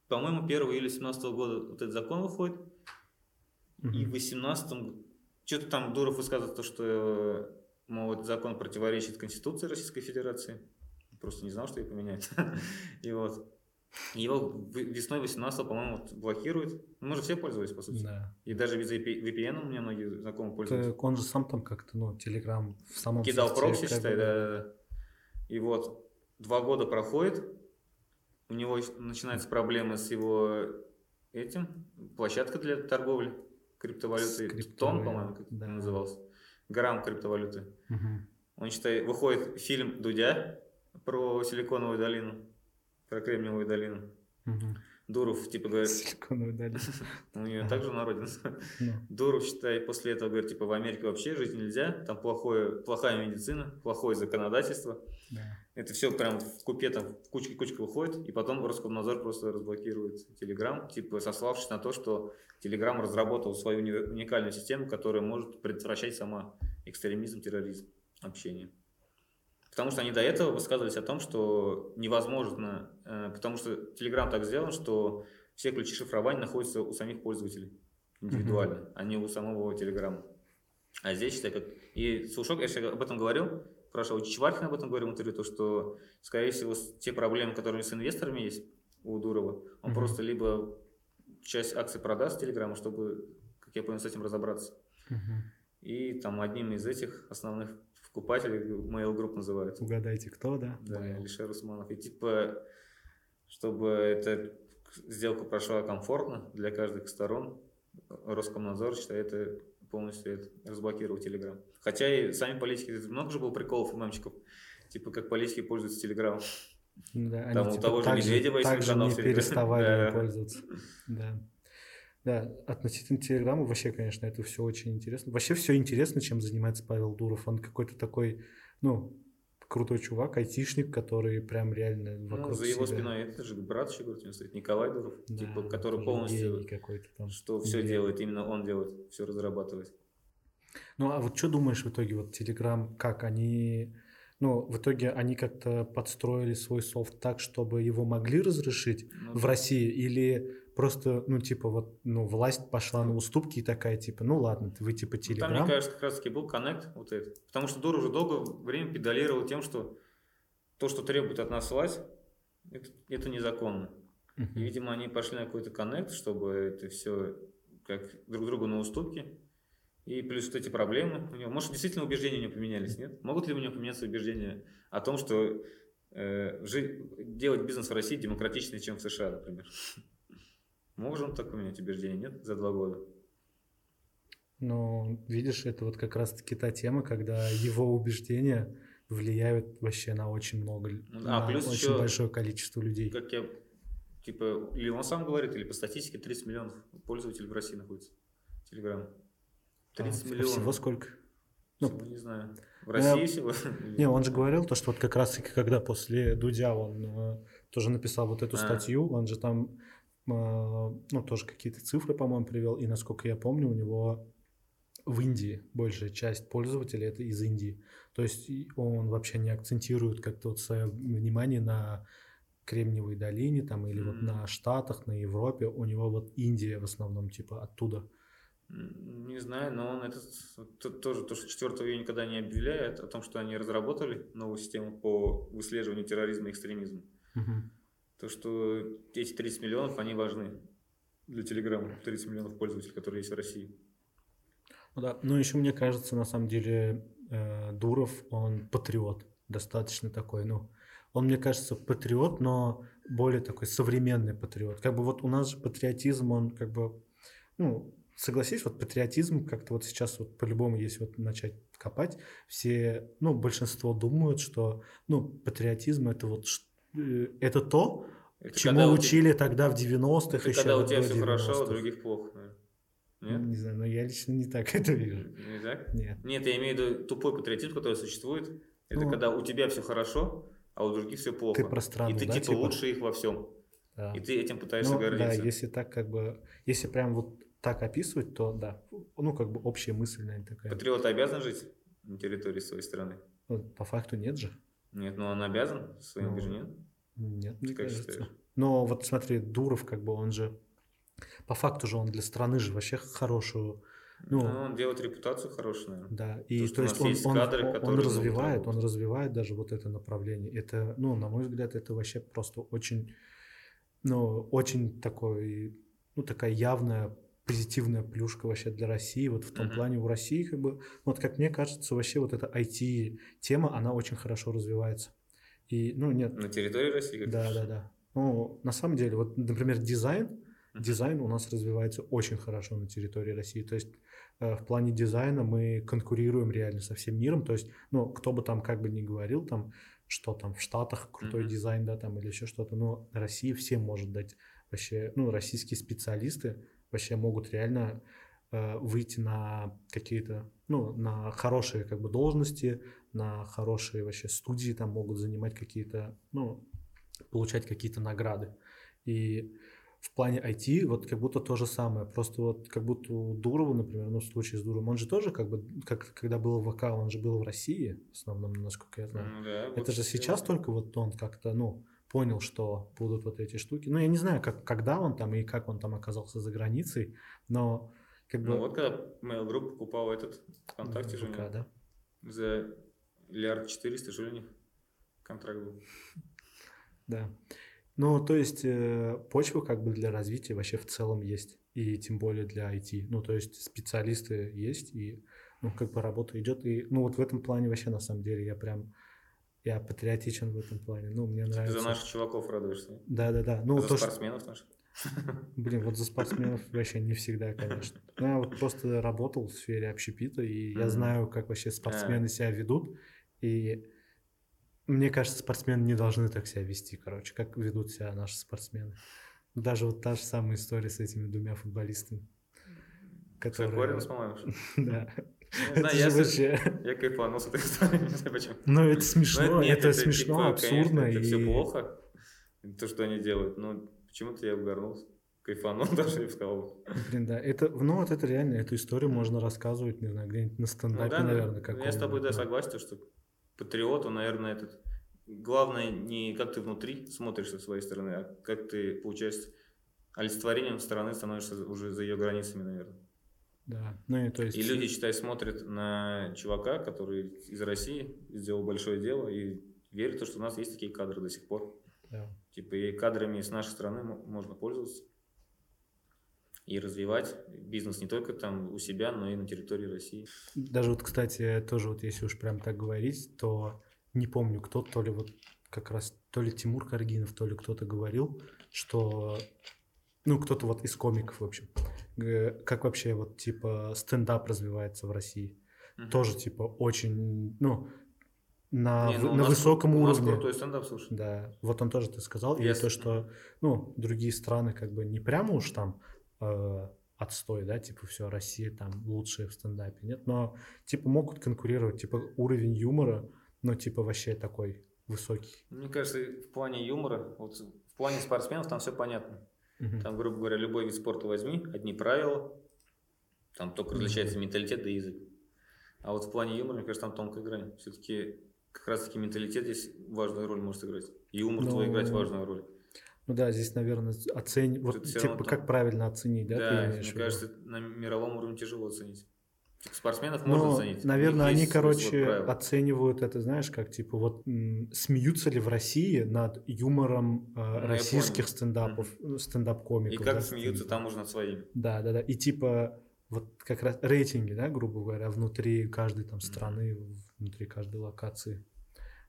по-моему, 1 июля 2017 года вот этот закон выходит, и в 2018 что-то там Дуров высказывает то, что, мол, этот закон противоречит Конституции Российской Федерации. Просто не знал, что ее поменять. И вот. Его весной 18 по-моему, вот блокируют. Ну, мы же все пользовались, по сути. Да. И даже без VPN у меня многие знакомые пользуются. Так он же сам там как-то, ну, Telegram в самом Кидал прокси, считай, да. И вот два года проходит, у него начинаются проблемы с его этим, площадка для торговли криптовалюты, Тон, по-моему, как да. назывался, грамм криптовалюты. Угу. Он, считает, выходит фильм Дудя про Силиконовую долину, про Кремниевую долину. Угу. Дуров, типа, говорит... Силиконовую долину. У нее также на родине. Ну. Дуров, считай, после этого говорит, типа, в Америке вообще жить нельзя, там плохое, плохая медицина, плохое законодательство. Да. Это все прям в купе там кучка-кучка выходит, и потом Роскомнадзор просто разблокирует Telegram, типа сославшись на то, что Telegram разработал свою уникальную систему, которая может предотвращать сама экстремизм, терроризм, общение. Потому что они до этого высказывались о том, что невозможно, э, потому что Telegram так сделан, что все ключи шифрования находятся у самих пользователей индивидуально, mm-hmm. а не у самого Telegram. А здесь, считай, как... И Сушок, я об этом говорил, спрашивал, Чеваркин об этом говорил в интервью, то, что, скорее всего, те проблемы, которые с инвесторами есть у Дурова, он mm-hmm. просто либо часть акций продаст Телеграму, чтобы, как я понял, с этим разобраться. Mm-hmm. И там одним из этих основных покупателей Mail Group называют. Угадайте, кто, да? Да, Mail. Алишер Усманов. И типа, чтобы эта сделка прошла комфортно для каждых сторон, Роскомнадзор считает это полностью это, разблокировал Телеграм. Хотя и сами политики, много же было приколов и мамчиков, типа как политики пользуются Телеграмом. Да, Там они, у типа, того же Медведева есть также канал не переставали пользоваться. Да. Да, относительно Телеграма вообще, конечно, это все очень интересно. Вообще все интересно, чем занимается Павел Дуров. Он какой-то такой, ну, крутой чувак, айтишник, который прям реально ну, вокруг ну, за его себя... спиной это же брат еще, говорит, у него стоит Николай Дуров, да, типа, который полностью, там, что все гений. делает, именно он делает, все разрабатывает. Ну, а вот что думаешь в итоге, вот Telegram, как они, ну, в итоге они как-то подстроили свой софт так, чтобы его могли разрешить ну, в России, или просто, ну, типа, вот, ну, власть пошла на уступки и такая, типа, ну, ладно, вы, типа, Telegram. Ну, там, мне кажется, как раз-таки был коннект вот этот. Потому что Дур уже долгое время педалировал тем, что то, что требует от нас власть, это, это незаконно. Uh-huh. И, видимо, они пошли на какой-то коннект, чтобы это все как друг другу на уступки. И плюс вот эти проблемы у него. Может, действительно убеждения у него поменялись, нет? Могут ли у него поменяться убеждения о том, что э, жить, делать бизнес в России демократичнее, чем в США, например? Можем так поменять убеждение, нет, за два года? Ну, видишь, это вот как раз-таки та тема, когда его убеждения влияют вообще на очень много, а, на плюс очень еще, большое количество людей. Как я, типа, или он сам говорит, или по статистике 30 миллионов пользователей в России находится. Телеграм. 30 а, миллионов. Всего сколько? Ну, всего, не знаю. В России я, всего? Не, он же говорил то, что вот как раз-таки, когда после Дудя он э, тоже написал вот эту а. статью, он же там ну, тоже какие-то цифры, по-моему, привел, и, насколько я помню, у него в Индии большая часть пользователей это из Индии. То есть он вообще не акцентирует как-то вот свое внимание на Кремниевой долине там или mm-hmm. вот на Штатах, на Европе. У него вот Индия в основном типа оттуда. Не знаю, но он это тоже то, что 4 июня никогда не объявляет о том, что они разработали новую систему по выслеживанию терроризма и экстремизма. Mm-hmm то, что эти 30 миллионов, они важны для Телеграма, 30 миллионов пользователей, которые есть в России. Ну да, ну еще мне кажется, на самом деле, э, Дуров, он патриот, достаточно такой, ну, он, мне кажется, патриот, но более такой современный патриот. Как бы вот у нас же патриотизм, он как бы, ну, согласись, вот патриотизм как-то вот сейчас вот по-любому, если вот начать копать, все, ну, большинство думают, что, ну, патриотизм это вот, это то, это чему учили тебя... тогда в 90-х это еще. когда у тебя все хорошо, а у других плохо. Нет? Не знаю, но я лично не так это вижу. Не так? Нет. Нет, я имею в виду тупой патриотизм, который существует. Это ну, когда у тебя все хорошо, а у других все плохо. Ты про страну, И ты да, типа, типа лучше их во всем. Да. И ты этим пытаешься ну, гордиться. Да, если так как бы, если прям вот так описывать, то да, ну как бы общая мысль, наверное, такая. Патриот обязан жить на территории своей страны? Ну, по факту нет же. Нет, но он обязан своим ну, нет? Нет, мне как кажется. Считаешь? Но вот смотри, Дуров, как бы он же, по факту же он для страны же вообще хорошую ну, ну, он делает репутацию хорошую, наверное. Да, и то, то есть он, есть он, кадры, он, он развивает, он развивает даже вот это направление. Это, ну, на мой взгляд, это вообще просто очень, ну, очень такой, ну, такая явная позитивная плюшка вообще для России. Вот в том mm-hmm. плане у России, как бы, вот как мне кажется, вообще вот эта IT-тема, она очень хорошо развивается. И, ну, нет. На территории России? Да, да, да. Ну, на самом деле, вот, например, дизайн, mm-hmm. дизайн у нас развивается очень хорошо на территории России. То есть Э, в плане дизайна мы конкурируем реально со всем миром. То есть, ну, кто бы там как бы ни говорил, там, что там в Штатах крутой mm-hmm. дизайн, да, там, или еще что-то, но Россия всем может дать вообще, ну, российские специалисты вообще могут реально э, выйти на какие-то, ну, на хорошие как бы должности, на хорошие вообще студии, там могут занимать какие-то, ну, получать какие-то награды. И в плане IT вот как будто то же самое. Просто вот как будто у Дурова, например, ну в случае с Дуровым, он же тоже как бы, как когда был в ВК, он же был в России, в основном, насколько я знаю. Mm, да, Это вот же сейчас да. только вот он как-то, ну, понял, что будут вот эти штуки. Ну, я не знаю, как, когда он там и как он там оказался за границей, но как бы... Ну, вот когда Mail Group покупал этот ВКонтакте ВК, же, да? за миллиард четыреста, что ли, контракт был. Да. Ну, то есть э, почва как бы для развития вообще в целом есть, и тем более для IT. Ну, то есть специалисты есть, и ну, как бы работа идет. И, ну, вот в этом плане вообще, на самом деле, я прям, я патриотичен в этом плане. Ну, мне нравится. Ты за наших чуваков радуешься? Да-да-да. Ну, за то, спортсменов что... наших? Блин, вот за спортсменов вообще не всегда, конечно. Ну, я вот просто работал в сфере общепита, и я знаю, как вообще спортсмены себя ведут, и мне кажется, спортсмены не должны так себя вести, короче, как ведут себя наши спортсмены. Даже вот та же самая история с этими двумя футболистами. Которые... по-моему. Да. Не знаю, я, вообще... я кайфанул с этой историей, не знаю почему. Ну, это смешно, нет, это, это смешно, типа, абсурдно. Конечно, это и... все плохо, то, что они делают, но почему-то я угорнулся. Кайфанул даже, я бы сказал. Блин, да, это, ну вот это реально, эту историю можно рассказывать, не знаю, где-нибудь на стендапе, ну, да, наверное. Ну, я с тобой, да, согласен, что патриоту, наверное, этот... Главное не как ты внутри смотришь со своей стороны, а как ты получаешь олицетворением страны становишься уже за ее границами, наверное. Да, ну и то есть... И люди, считай, смотрят на чувака, который из России сделал большое дело, и верят, что у нас есть такие кадры до сих пор. Да. Типа и кадрами с нашей страны можно пользоваться и развивать бизнес не только там у себя, но и на территории России. Даже вот, кстати, тоже вот если уж прям так говорить, то не помню, кто то ли вот как раз то ли Тимур Каргинов, то ли кто-то говорил, что ну кто-то вот из комиков в общем, как вообще вот типа стендап развивается в России, угу. тоже типа очень ну на, не, ну, на высоком у нас уровне. крутой стендап, слушай. Да, вот он тоже ты сказал. Yes. И то, что, ну, другие страны как бы не прямо уж там э, отстой, да, типа все, Россия там лучшая в стендапе, нет, но типа могут конкурировать, типа уровень юмора, но типа вообще такой высокий. Мне кажется, в плане юмора, вот в плане спортсменов там все понятно. Угу. Там, грубо говоря, любой вид спорта возьми, одни правила, там только различается менталитет да язык. А вот в плане юмора, мне кажется, там тонкая грань. Все-таки как раз-таки менталитет здесь важную роль может играть. И юмор но... твой играть важную роль. Ну да, здесь, наверное, оценить, вот типа как там... правильно оценить, да? Да, мне кажется, на мировом уровне тяжело оценить. Типа, спортсменов можно Но, оценить. Наверное, они, короче, вот оценивают это, знаешь, как типа вот смеются ли в России над юмором э, ну, российских стендапов, mm-hmm. стендап-комиков. И как да, смеются там уже над своими. Да, да, да. И типа вот как раз рейтинги, да, грубо говоря, внутри каждой там страны, внутри каждой локации.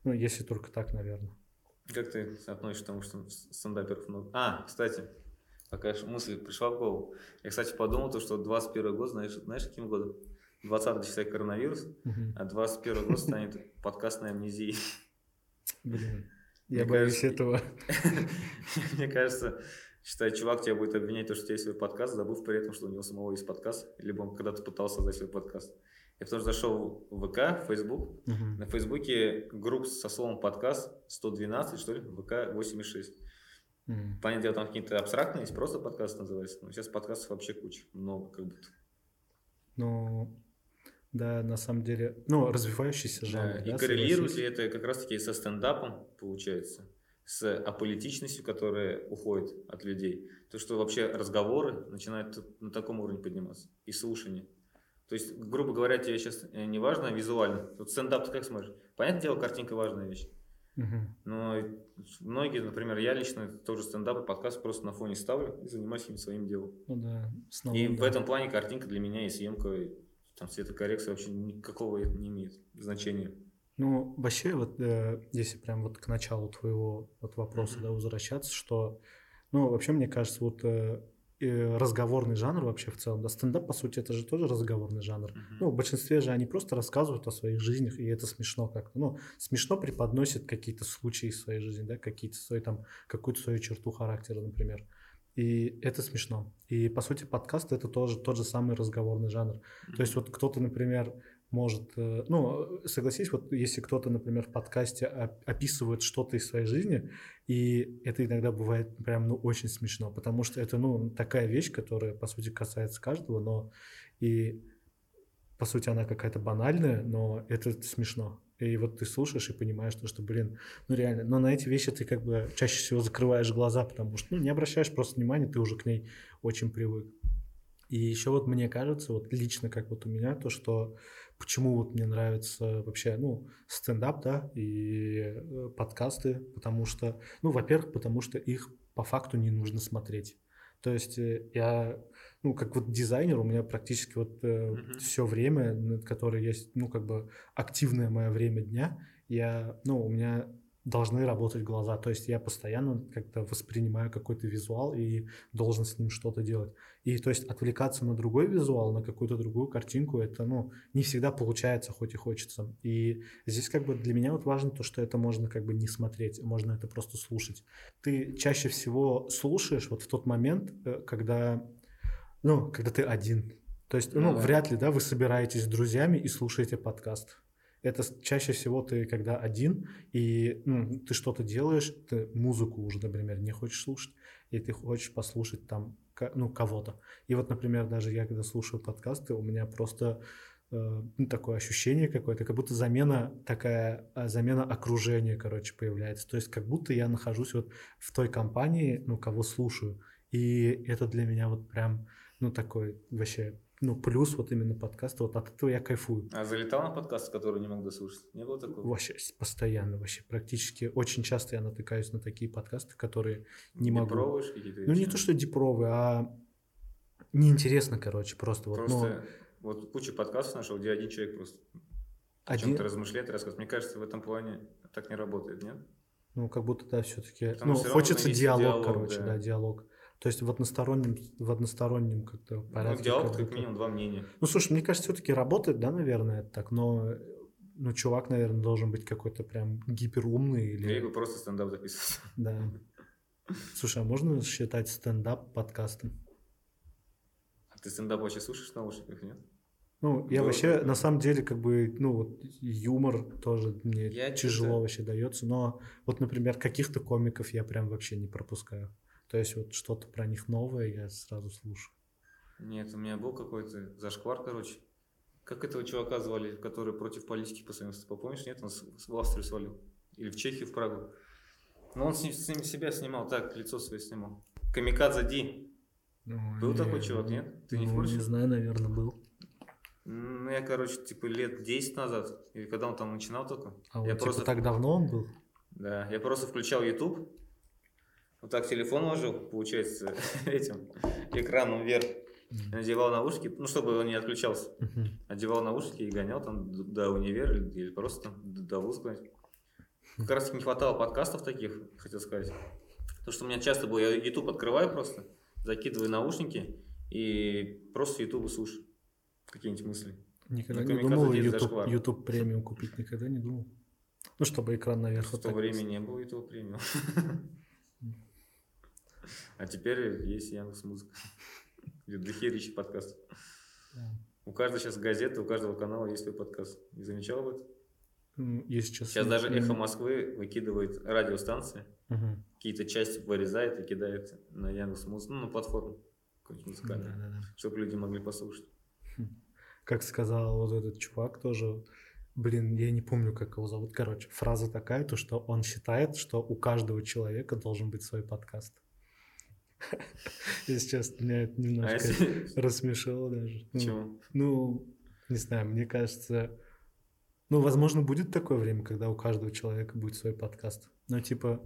Ну, если только так, наверное. Как ты относишься к тому, что стендаперов много? А, кстати, пока мысль пришла в голову. Я, кстати, подумал, то, что 21 год, знаешь, знаешь, каким годом? 20 числа коронавирус, угу. а 21 год станет подкастной амнезией. Блин, я боюсь этого. Мне кажется, считай, чувак тебя будет обвинять, то, что у тебя есть свой подкаст, забыв при этом, что у него самого есть подкаст, либо он когда-то пытался создать свой подкаст. Я потом зашел в ВК, в Facebook. На Фейсбуке групп со словом подкаст 112, что ли, ВК 86. Uh-huh. Понятное дело, там какие-то абстрактные, есть просто подкаст называется. Но сейчас подкастов вообще куча, много как будто. Ну, да, на самом деле, ну, развивающийся жанр. Да, да, и коррелирует ли это как раз-таки со стендапом, получается, с аполитичностью, которая уходит от людей. То, что вообще разговоры начинают на таком уровне подниматься, и слушание. То есть, грубо говоря, тебе сейчас э, не важно визуально. Вот стендап ты как смотришь? Понятное дело, картинка важная вещь. Но многие, например, я лично тоже стендап и подкаст просто на фоне ставлю и занимаюсь им своим делом. Ну да, снова, И да. в этом плане картинка для меня и съемка, там цветокоррекция вообще никакого не имеет значения. Ну, вообще, вот э, если прям вот к началу твоего вот вопроса, uh-huh. да, возвращаться, что, ну, вообще, мне кажется, вот э, разговорный жанр вообще в целом. Да, стендап, по сути, это же тоже разговорный жанр. Uh-huh. Ну, в большинстве же они просто рассказывают о своих жизнях, и это смешно как-то. Ну, смешно преподносят какие-то случаи в своей жизни, да, какие-то свои там, какую-то свою черту характера, например. И это смешно. И, по сути, подкаст — это тоже тот же самый разговорный жанр. Mm-hmm. То есть вот кто-то, например, может, э, ну, согласись, вот если кто-то, например, в подкасте описывает что-то из своей жизни, и это иногда бывает прям, ну, очень смешно, потому что это, ну, такая вещь, которая, по сути, касается каждого, но и, по сути, она какая-то банальная, но это смешно. И вот ты слушаешь и понимаешь, что, что, блин, ну реально, но на эти вещи ты как бы чаще всего закрываешь глаза, потому что, ну, не обращаешь просто внимания, ты уже к ней очень привык. И еще вот мне кажется, вот лично как вот у меня, то, что почему вот мне нравится вообще, ну, стендап, да, и э, подкасты, потому что, ну, во-первых, потому что их по факту не нужно смотреть. То есть э, я, ну, как вот дизайнер, у меня практически вот э, mm-hmm. все время, которое есть, ну, как бы активное мое время дня, я, ну, у меня должны работать глаза. То есть я постоянно как-то воспринимаю какой-то визуал и должен с ним что-то делать. И то есть отвлекаться на другой визуал, на какую-то другую картинку, это ну, не всегда получается, хоть и хочется. И здесь как бы для меня вот важно то, что это можно как бы не смотреть, можно это просто слушать. Ты чаще всего слушаешь вот в тот момент, э, когда, ну, когда ты один. То есть, ну, ну да. вряд ли, да, вы собираетесь с друзьями и слушаете подкаст это чаще всего ты когда один, и ну, ты что-то делаешь, ты музыку уже, например, не хочешь слушать, и ты хочешь послушать там ну, кого-то. И вот, например, даже я когда слушаю подкасты, у меня просто э, ну, такое ощущение какое-то, как будто замена такая, а, замена окружения, короче, появляется. То есть как будто я нахожусь вот в той компании, ну, кого слушаю. И это для меня вот прям, ну, такой вообще ну, плюс вот именно подкаста, вот от этого я кайфую. А залетал на подкаст, который не мог дослушать? Не было такого? Вообще, постоянно, вообще, практически. Очень часто я натыкаюсь на такие подкасты, которые не могу... Дипровые какие-то? Ну, не то, что дипровые, а неинтересно, короче, просто. Вот, просто но... вот куча подкастов нашел, где один человек просто один... о чем-то размышляет, рассказывает. Мне кажется, в этом плане так не работает, нет? Ну, как будто, да, все-таки. Ну, хочется диалог, диалог, короче, да, да диалог. То есть в одностороннем, в одностороннем как-то ну, порядке. Ну, диалог, как минимум, два мнения. Ну, слушай, мне кажется, все-таки работает, да, наверное, так, но ну, чувак, наверное, должен быть какой-то прям гиперумный. Или... Я бы просто стендап записывать. Да. Слушай, а можно считать стендап подкастом? А ты стендап вообще слушаешь в наушниках, нет? Ну, я Было вообще, на самом деле, как бы, ну, вот юмор тоже мне я тяжело вообще дается, но вот, например, каких-то комиков я прям вообще не пропускаю. То есть вот что-то про них новое я сразу слушаю. Нет, у меня был какой-то зашквар, короче. Как этого чувака звали, который против политики по своим Помнишь, нет? Он в Австрию свалил. Или в Чехию, в Прагу. Но он с ним, с ним себя снимал, так, лицо свое снимал. Камикадзе Ди. Ну, был не, такой чувак, нет? Ты ну, не в курсе? Не знаю, наверное, был. Ну, я, короче, типа лет 10 назад, или когда он там начинал только. А я типа, просто... так давно он был? Да, я просто включал YouTube, вот так телефон ложил, получается, этим экраном вверх. Надевал наушники, ну, чтобы он не отключался. Одевал наушники и гонял там до универа или, просто до вуза куда-нибудь. Как раз таки не хватало подкастов таких, хотел сказать. Потому что у меня часто было, я YouTube открываю просто, закидываю наушники и просто YouTube слушаю какие-нибудь мысли. Никогда Ну, не думал YouTube. YouTube премиум купить, никогда не думал. Ну, чтобы экран наверх В вот то время не было YouTube премиум. А теперь есть Яндекс Музыка. Где дохерища подкаст. Да. У каждой сейчас газеты, у каждого канала есть свой подкаст. Не замечал этом? М, Я сейчас... Сейчас даже Эхо Москвы выкидывает радиостанции, мгм. какие-то части вырезает и кидает на Яндекс Музыку, ну, на платформу какую-нибудь музыкальную, Да-да-да. чтобы люди могли послушать. Как сказал вот этот чувак тоже, блин, я не помню, как его зовут. Короче, фраза такая, то, что он считает, что у каждого человека должен быть свой подкаст. Если честно, меня это А немножко рассмешило даже. Ну, Почему? Ну, не знаю, мне кажется, ну, возможно, будет такое время, когда у каждого человека будет свой подкаст. Но типа,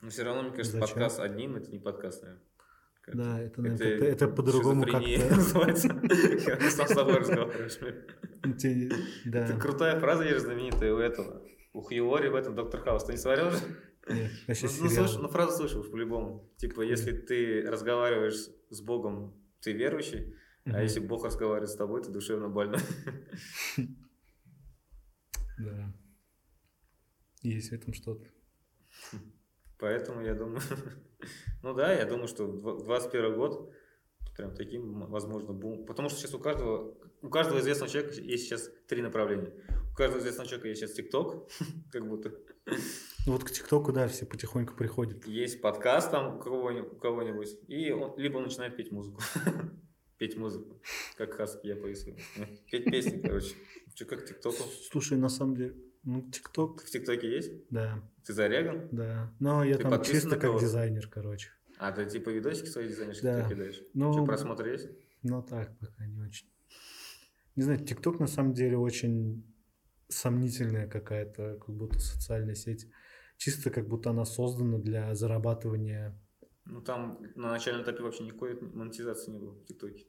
Но все равно, мне кажется, Зачем? подкаст одним, это не подкаст, наверное. Как- да, это, наверное, как-то- это по-другому как-то... называется. Сам с собой разговариваешь. Это крутая фраза есть знаменитая у этого. У Хьюори в этом Доктор Хаус. Ты не смотрел же? Ну, ну, слушай, ну, фразу слышал по-любому. Типа, если ты разговариваешь с Богом, ты верующий, а если Бог разговаривает с тобой, ты душевно больной. Да. Есть в этом что-то. Поэтому я думаю... Ну да, я думаю, что дв- 21 год прям таким, возможно, бум. Потому что сейчас у каждого, у каждого известного человека есть сейчас три направления. У каждого известного человека есть сейчас ТикТок, как будто. Ну вот к ТикТоку, да, все потихоньку приходят. Есть подкаст там у кого-нибудь, у кого-нибудь, и он, либо он начинает петь музыку. Петь музыку, как Хаски я пояснил. Петь песни, короче. Че, как ТикТоку? Слушай, на самом деле, ну, ТикТок, В ТикТоке есть? да, Ты зареган? да. Но я Ты там чисто как дизайнер, короче. А, ты типа видосики свои дизайнерские Да. кидаешь? Ну, Что, просмотр есть? Ну так, пока не очень. Не знаю, ТикТок на самом деле очень сомнительная какая-то, как будто социальная сеть. Чисто как будто она создана для зарабатывания. Ну там на начальном этапе вообще никакой монетизации не было в ТикТоке.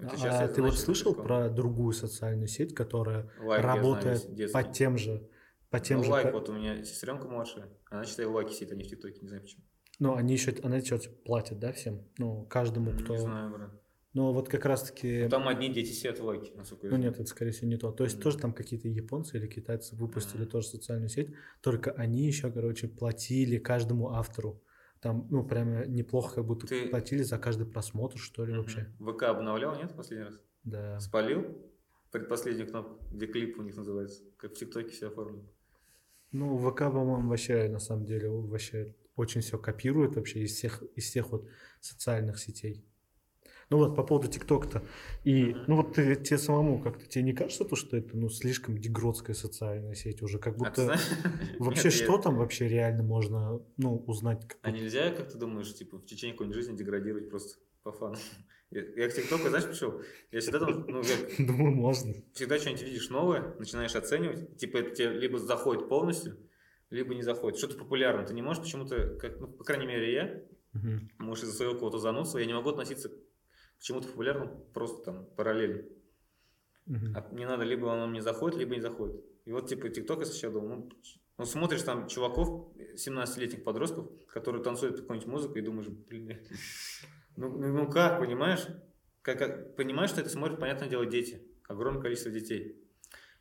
А ты вот слышал про другую социальную сеть, которая Likee, знаю, работает детский. по тем же, по тем Ну, же, Likee, вот у меня сестренка младшая, она считает в Likee сидит, а не в ТикТоке, не знаю почему. ну они еще, она еще платит, да, всем, ну каждому, кто. Не знаю, брат. Но вот как раз таки, Ну, Там одни дети сидят в лайке, насколько я ну нет, это скорее всего не то. То есть Мгм. тоже там какие-то японцы или китайцы выпустили Мгм. тоже социальную сеть, только они еще, короче, платили каждому автору. Там, ну, прямо неплохо как будто Ты- платили за каждый просмотр, что ли, Мгм. вообще. ВК обновлял, нет, последний раз? Да. Спалил? Предпоследнюю кнопку, где клип у них называется. Как в ТикТоке все оформлено. Ну, ВК, по-моему, вообще, на самом деле, вообще очень все копирует вообще из всех, из всех вот социальных сетей. Ну вот по поводу ТикТока-то. И, ну вот ты, тебе самому как-то, тебе не кажется то, что это, ну, слишком дегродская социальная сеть уже? Как А будто знаешь? вообще Нет, я- что там вообще реально можно, ну, узнать? как А нельзя, как ты думаешь, типа, в течение какой-нибудь жизни деградировать просто по фану? Я, я к ТикТоку, знаешь, пришел? Я всегда там, ну, как, Думаю, можно. всегда что-нибудь видишь новое, начинаешь оценивать, типа, это тебе либо заходит полностью, либо не заходит. Что-то популярно. Ты не можешь почему-то, как, ну, по крайней мере, я, Мгм. может, из-за своего какого-то занудства, я не могу относиться к чему-то популярному просто там параллельно. Мгм. А мне надо, либо оно мне заходит, либо не заходит. И вот, типа, ТикТок, если сейчас думаю, ну, ну, смотришь там чуваков, 17-летних подростков, которые танцуют под какую-нибудь музыку, и думаешь, блин, ну, ну, ну как, понимаешь? Как, как- понимаешь, что это смотрят, понятное дело, дети. Огромное количество детей.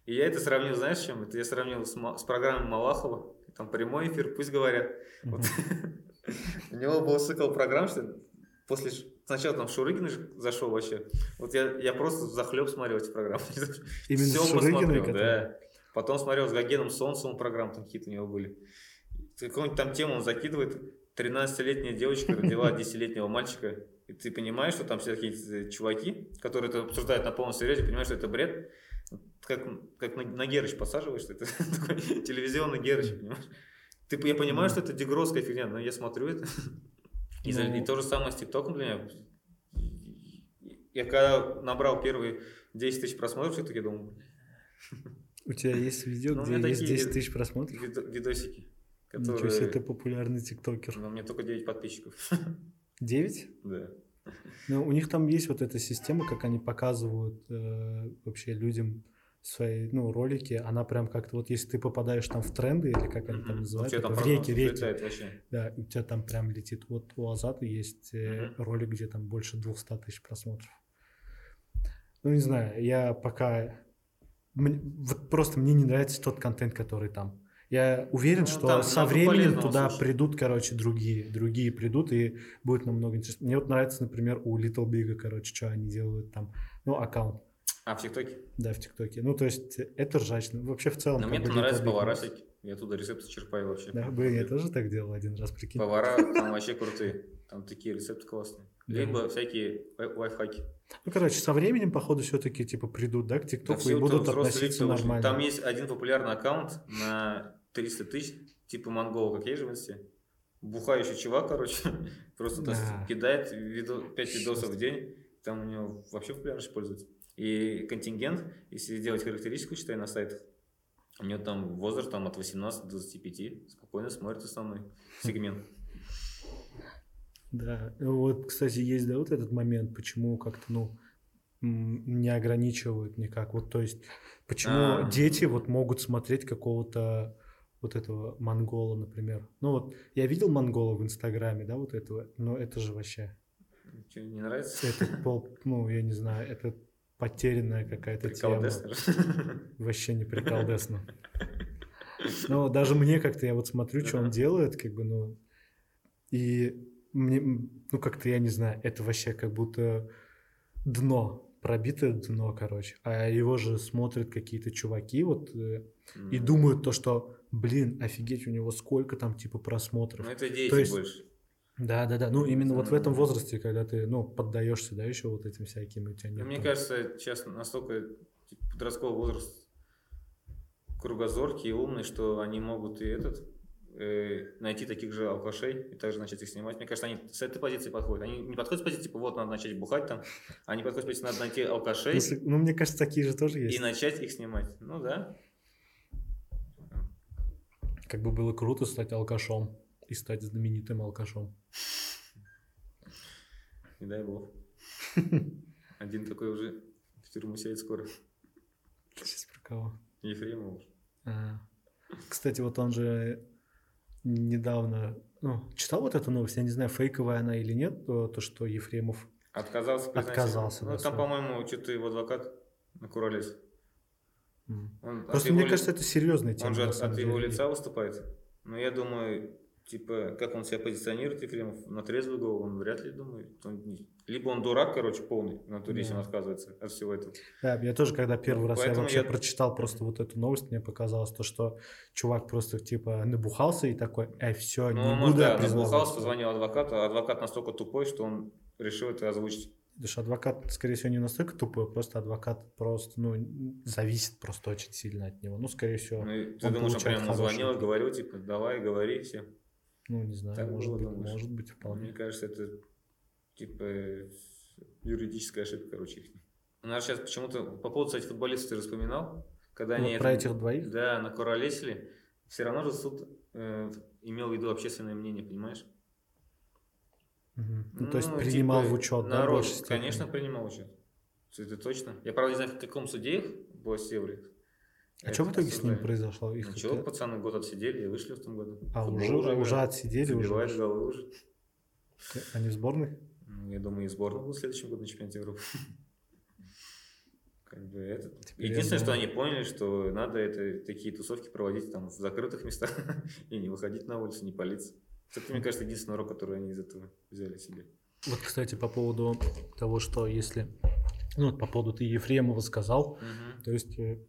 И я это сравнил, знаешь, с чем? Это я сравнил с, с программой Малахова. Там прямой эфир, пусть говорят. У него был цикл программ, что после сначала там Шурыгин зашел вообще. Вот я, я просто захлеб смотрел эти программы. Именно Шурыгиной, посмотрел, который- да. Потом смотрел с Гогеном Солнцевым программ, там какие-то у него были. Какую-нибудь там тему он закидывает. 13-летняя девочка родила 10-летнего мальчика. И ты понимаешь, что там все какие-то чуваки, которые это обсуждают на полном серьезе, понимаешь, что это бред. Как, как на, на Герыч посаживаешься, это такой телевизионный Герыч, понимаешь? Ты, я понимаю, что это дегросская фигня, но я смотрю это. И, Ну. и то же самое с ТикТоком для меня. Я когда набрал первые 10 тысяч просмотров, все-таки думал, У тебя есть видео, Ну, где есть такие 10 тысяч просмотров? видо- видосики, Ничего которые... себе, ты популярный тиктокер. Но у меня только 9 подписчиков. 9? Да. Ну, у них там есть вот эта система, как они показывают э, вообще людям свои, ну, ролики, она прям как-то вот если ты попадаешь там в тренды или как они там называют, это, в реки, реки, да, у тебя там прям летит. Вот у Азата есть э, ролик, где там больше 200 тысяч просмотров. Ну, не знаю, я пока... Мне, вот просто мне не нравится тот контент, который там. Я уверен, ну, что там, со временем туда слушать. придут, короче, другие. Другие придут, и будет намного интереснее. Мне вот нравится, например, у Little Big, короче, что они делают там. Ну, аккаунт. А, в ТикТоке? Да, в ТикТоке. Ну, то есть, это ржачно. Вообще, в целом... Но мне там нравится всякие. Я туда рецепты черпаю вообще. Да, блин, я тоже так делал один раз, прикинь. Повара там вообще крутые. Там такие рецепты классные. Либо всякие лайфхаки. Ну, короче, со временем, походу, все-таки типа придут, да, к ТикТоку и будут относиться нормально. Там есть один популярный аккаунт на 300 тысяч, типа Монгол, как есть же в инсте. Бухающий чувак, короче, просто да. кидает видо, 5 видосов в день, там у него вообще популярность пользуется. И контингент, если сделать характеристику, считай, на сайтах, у него там возраст там, от 18 до 25, спокойно смотрит основной сегмент. Да, вот, кстати, есть, да, вот этот момент, почему как-то, ну, не ограничивают никак. Вот, то есть, почему А-а-а. дети вот могут смотреть какого-то вот этого монгола, например. Ну вот, я видел монгола в Инстаграме, да, вот этого, но это же вообще... Что, не нравится? Это пол, ну, я не знаю, это потерянная какая-то тема. Вообще не приколдесно. Но даже мне как-то, я вот смотрю, что он делает, как бы, ну, и мне, ну как-то, я не знаю, это вообще как будто дно, пробитое дно, короче. А его же смотрят какие-то чуваки вот mm. и думают то, что, блин, офигеть, у него сколько там типа просмотров. Ну это дети то есть, больше. Да, да, да. Ну, именно вот в этом возрасте, когда ты, ну, поддаешься, да, еще вот этим всяким, у тебя нет. Мне кажется, сейчас настолько типа, подростковый возраст кругозоркий и умный, что они могут и этот э, найти таких же алкашей и также начать их снимать. Мне кажется, они с этой позиции подходят. Они не подходят с позиции, типа, вот, надо начать бухать там. Они подходят с позиции, надо найти алкашей. Если, ну, мне кажется, такие же тоже есть. И начать их снимать. Ну, да. Как бы было круто стать алкашом и стать знаменитым алкашом. Не дай бог. Один такой уже в тюрьму сядет скоро. Сейчас про кого? Ефремов. А. Кстати, вот он же недавно, ну, читал вот эту новость, я не знаю, фейковая она или нет, то, то что Ефремов отказался. Отказался. Ну, там, по-моему, что-то его адвокат на Куролес. Mm. Просто мне ли... кажется, это серьезная тема. Он же от, от его лица выступает. Но я думаю, типа, как он себя позиционирует, Ефремов, на трезвый голову, он вряд ли думает. Он, либо он дурак, короче, полный, на турисе да. он отказывается от всего этого. Да, я тоже, когда первый раз я вообще я... прочитал просто вот эту новость, мне показалось то, что чувак просто, типа, набухался и такой, эй, все, ну, не может, буду да, набухался, позвонил адвокату, а адвокат настолько тупой, что он решил это озвучить. Потому что адвокат, скорее всего, не настолько тупой, просто адвокат просто, ну, зависит просто очень сильно от него. Ну, скорее всего, ну, Ты думаешь, он прямо звонил говорил, типа, давай, говори все. Ну, не знаю, так может быть, думаешь? может быть, вполне. Мне кажется, это типа юридическая ошибка, короче. У нас сейчас почему-то по поводу, кстати, футболистов ты распоминал, когда ну, они про это, этих двоих? Да, накуролесили, все равно же суд э, имел в виду общественное мнение, понимаешь? Угу. Ну, ну, то есть принимал типа, в учет, народ, да, конечно, принимал в учет. Это точно. Я, правда, не знаю, в каком суде их было севре. А что в итоге с ними произошло? Их Ничего, это... пацаны год отсидели и вышли в том году. А уже, уже, уже отсидели? Забивают уже? голы уже. Они в сборной? Ну, я думаю, и сборная будет в следующем году на чемпионате Европы. Как бы это... Единственное, что они поняли, что надо это, такие тусовки проводить там в закрытых местах и не выходить на улицу, не палиться. Это, мне кажется, единственный урок, который они из этого взяли себе. Вот, кстати, по поводу того, что если... Ну, по поводу ты Ефремова сказал, угу. то есть э,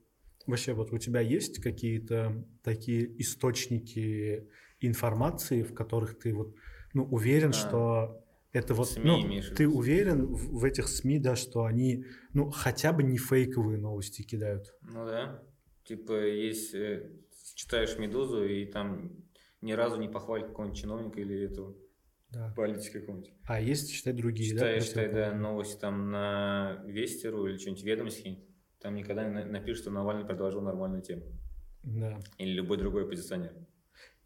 Вообще, вот у тебя есть какие-то такие источники информации, в которых ты вот, ну, уверен, а, что это вот, СМИ ну, ты уверен в, в этих СМИ, да, что они, ну, хотя бы не фейковые новости кидают? Ну да, типа есть, э, читаешь «Медузу» и там ни разу не похвалит какого-нибудь чиновника или этого да. политика какого-нибудь. А есть, читай другие, Читаешь, да? Читай, да, новости там на Вестеру или что-нибудь ведомости там никогда не напишут, что Навальный предложил нормальную тему. Да. Или любой другой оппозиционер.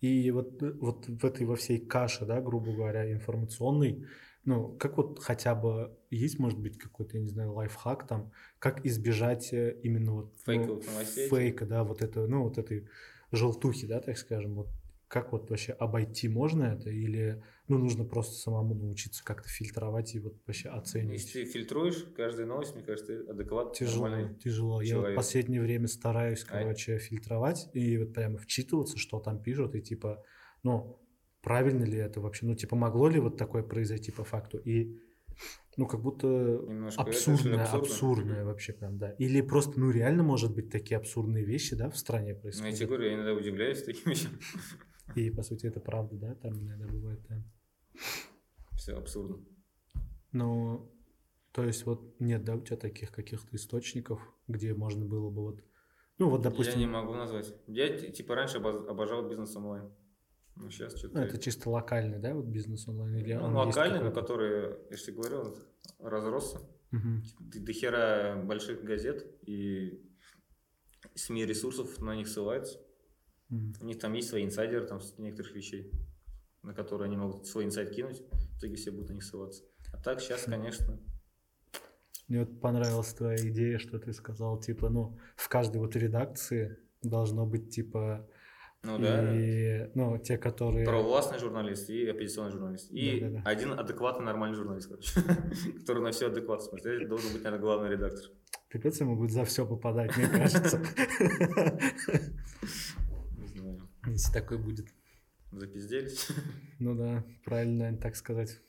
И вот, вот в этой во всей каше, да, грубо говоря, информационной, ну, как вот хотя бы есть, может быть, какой-то, я не знаю, лайфхак там, как избежать э, именно вот ну, Фейковых новостей. фейка, да, вот это, ну, вот этой желтухи, да, так скажем, вот как вот вообще обойти можно это или ну нужно просто самому научиться как-то фильтровать и вот вообще оценивать. Если ты фильтруешь каждую новость, мне кажется, ты адекватно. Тяжело, тяжело. Я вот в последнее время стараюсь, короче, фильтровать и вот прямо вчитываться, что там пишут и типа, ну правильно ли это вообще, ну типа могло ли вот такое произойти по факту и ну, как будто Немножко абсурдное, абсурдно. абсурдное вообще прям, да. Или просто, ну, реально, может быть, такие абсурдные вещи, да, в стране происходят. Ну, я тебе говорю, я иногда удивляюсь таким вещам. И, по сути, это правда, да, там иногда бывает, да. Все абсурдно. Ну, то есть вот нет, да, у тебя таких каких-то источников, где можно было бы вот, ну вот, допустим... Я не могу назвать. Я, типа, раньше обожал бизнес онлайн. Ну, сейчас что-то... Ну, это чисто локальный, да, вот бизнес онлайн? Или ну, локальный, но который, я же говорил, разросся. Угу. До хера больших газет и СМИ ресурсов на них ссылаются. У них там есть свои инсайдеры там, с некоторых вещей, на которые они могут свой инсайд кинуть, в итоге все будут на них ссылаться. А так сейчас, конечно... Мне вот понравилась твоя идея, что ты сказал, типа, ну, в каждой вот редакции должно быть, типа, ну да. И, ну, те, которые... Правовластный журналист и оппозиционный журналист. И да, да, да. один адекватный нормальный журналист, короче, который на все адекватно смотрит. Это должен быть, наверное, главный редактор. Капец ему будет за все попадать, мне кажется. Если такой будет. Запизделись. Ну да, правильно так сказать.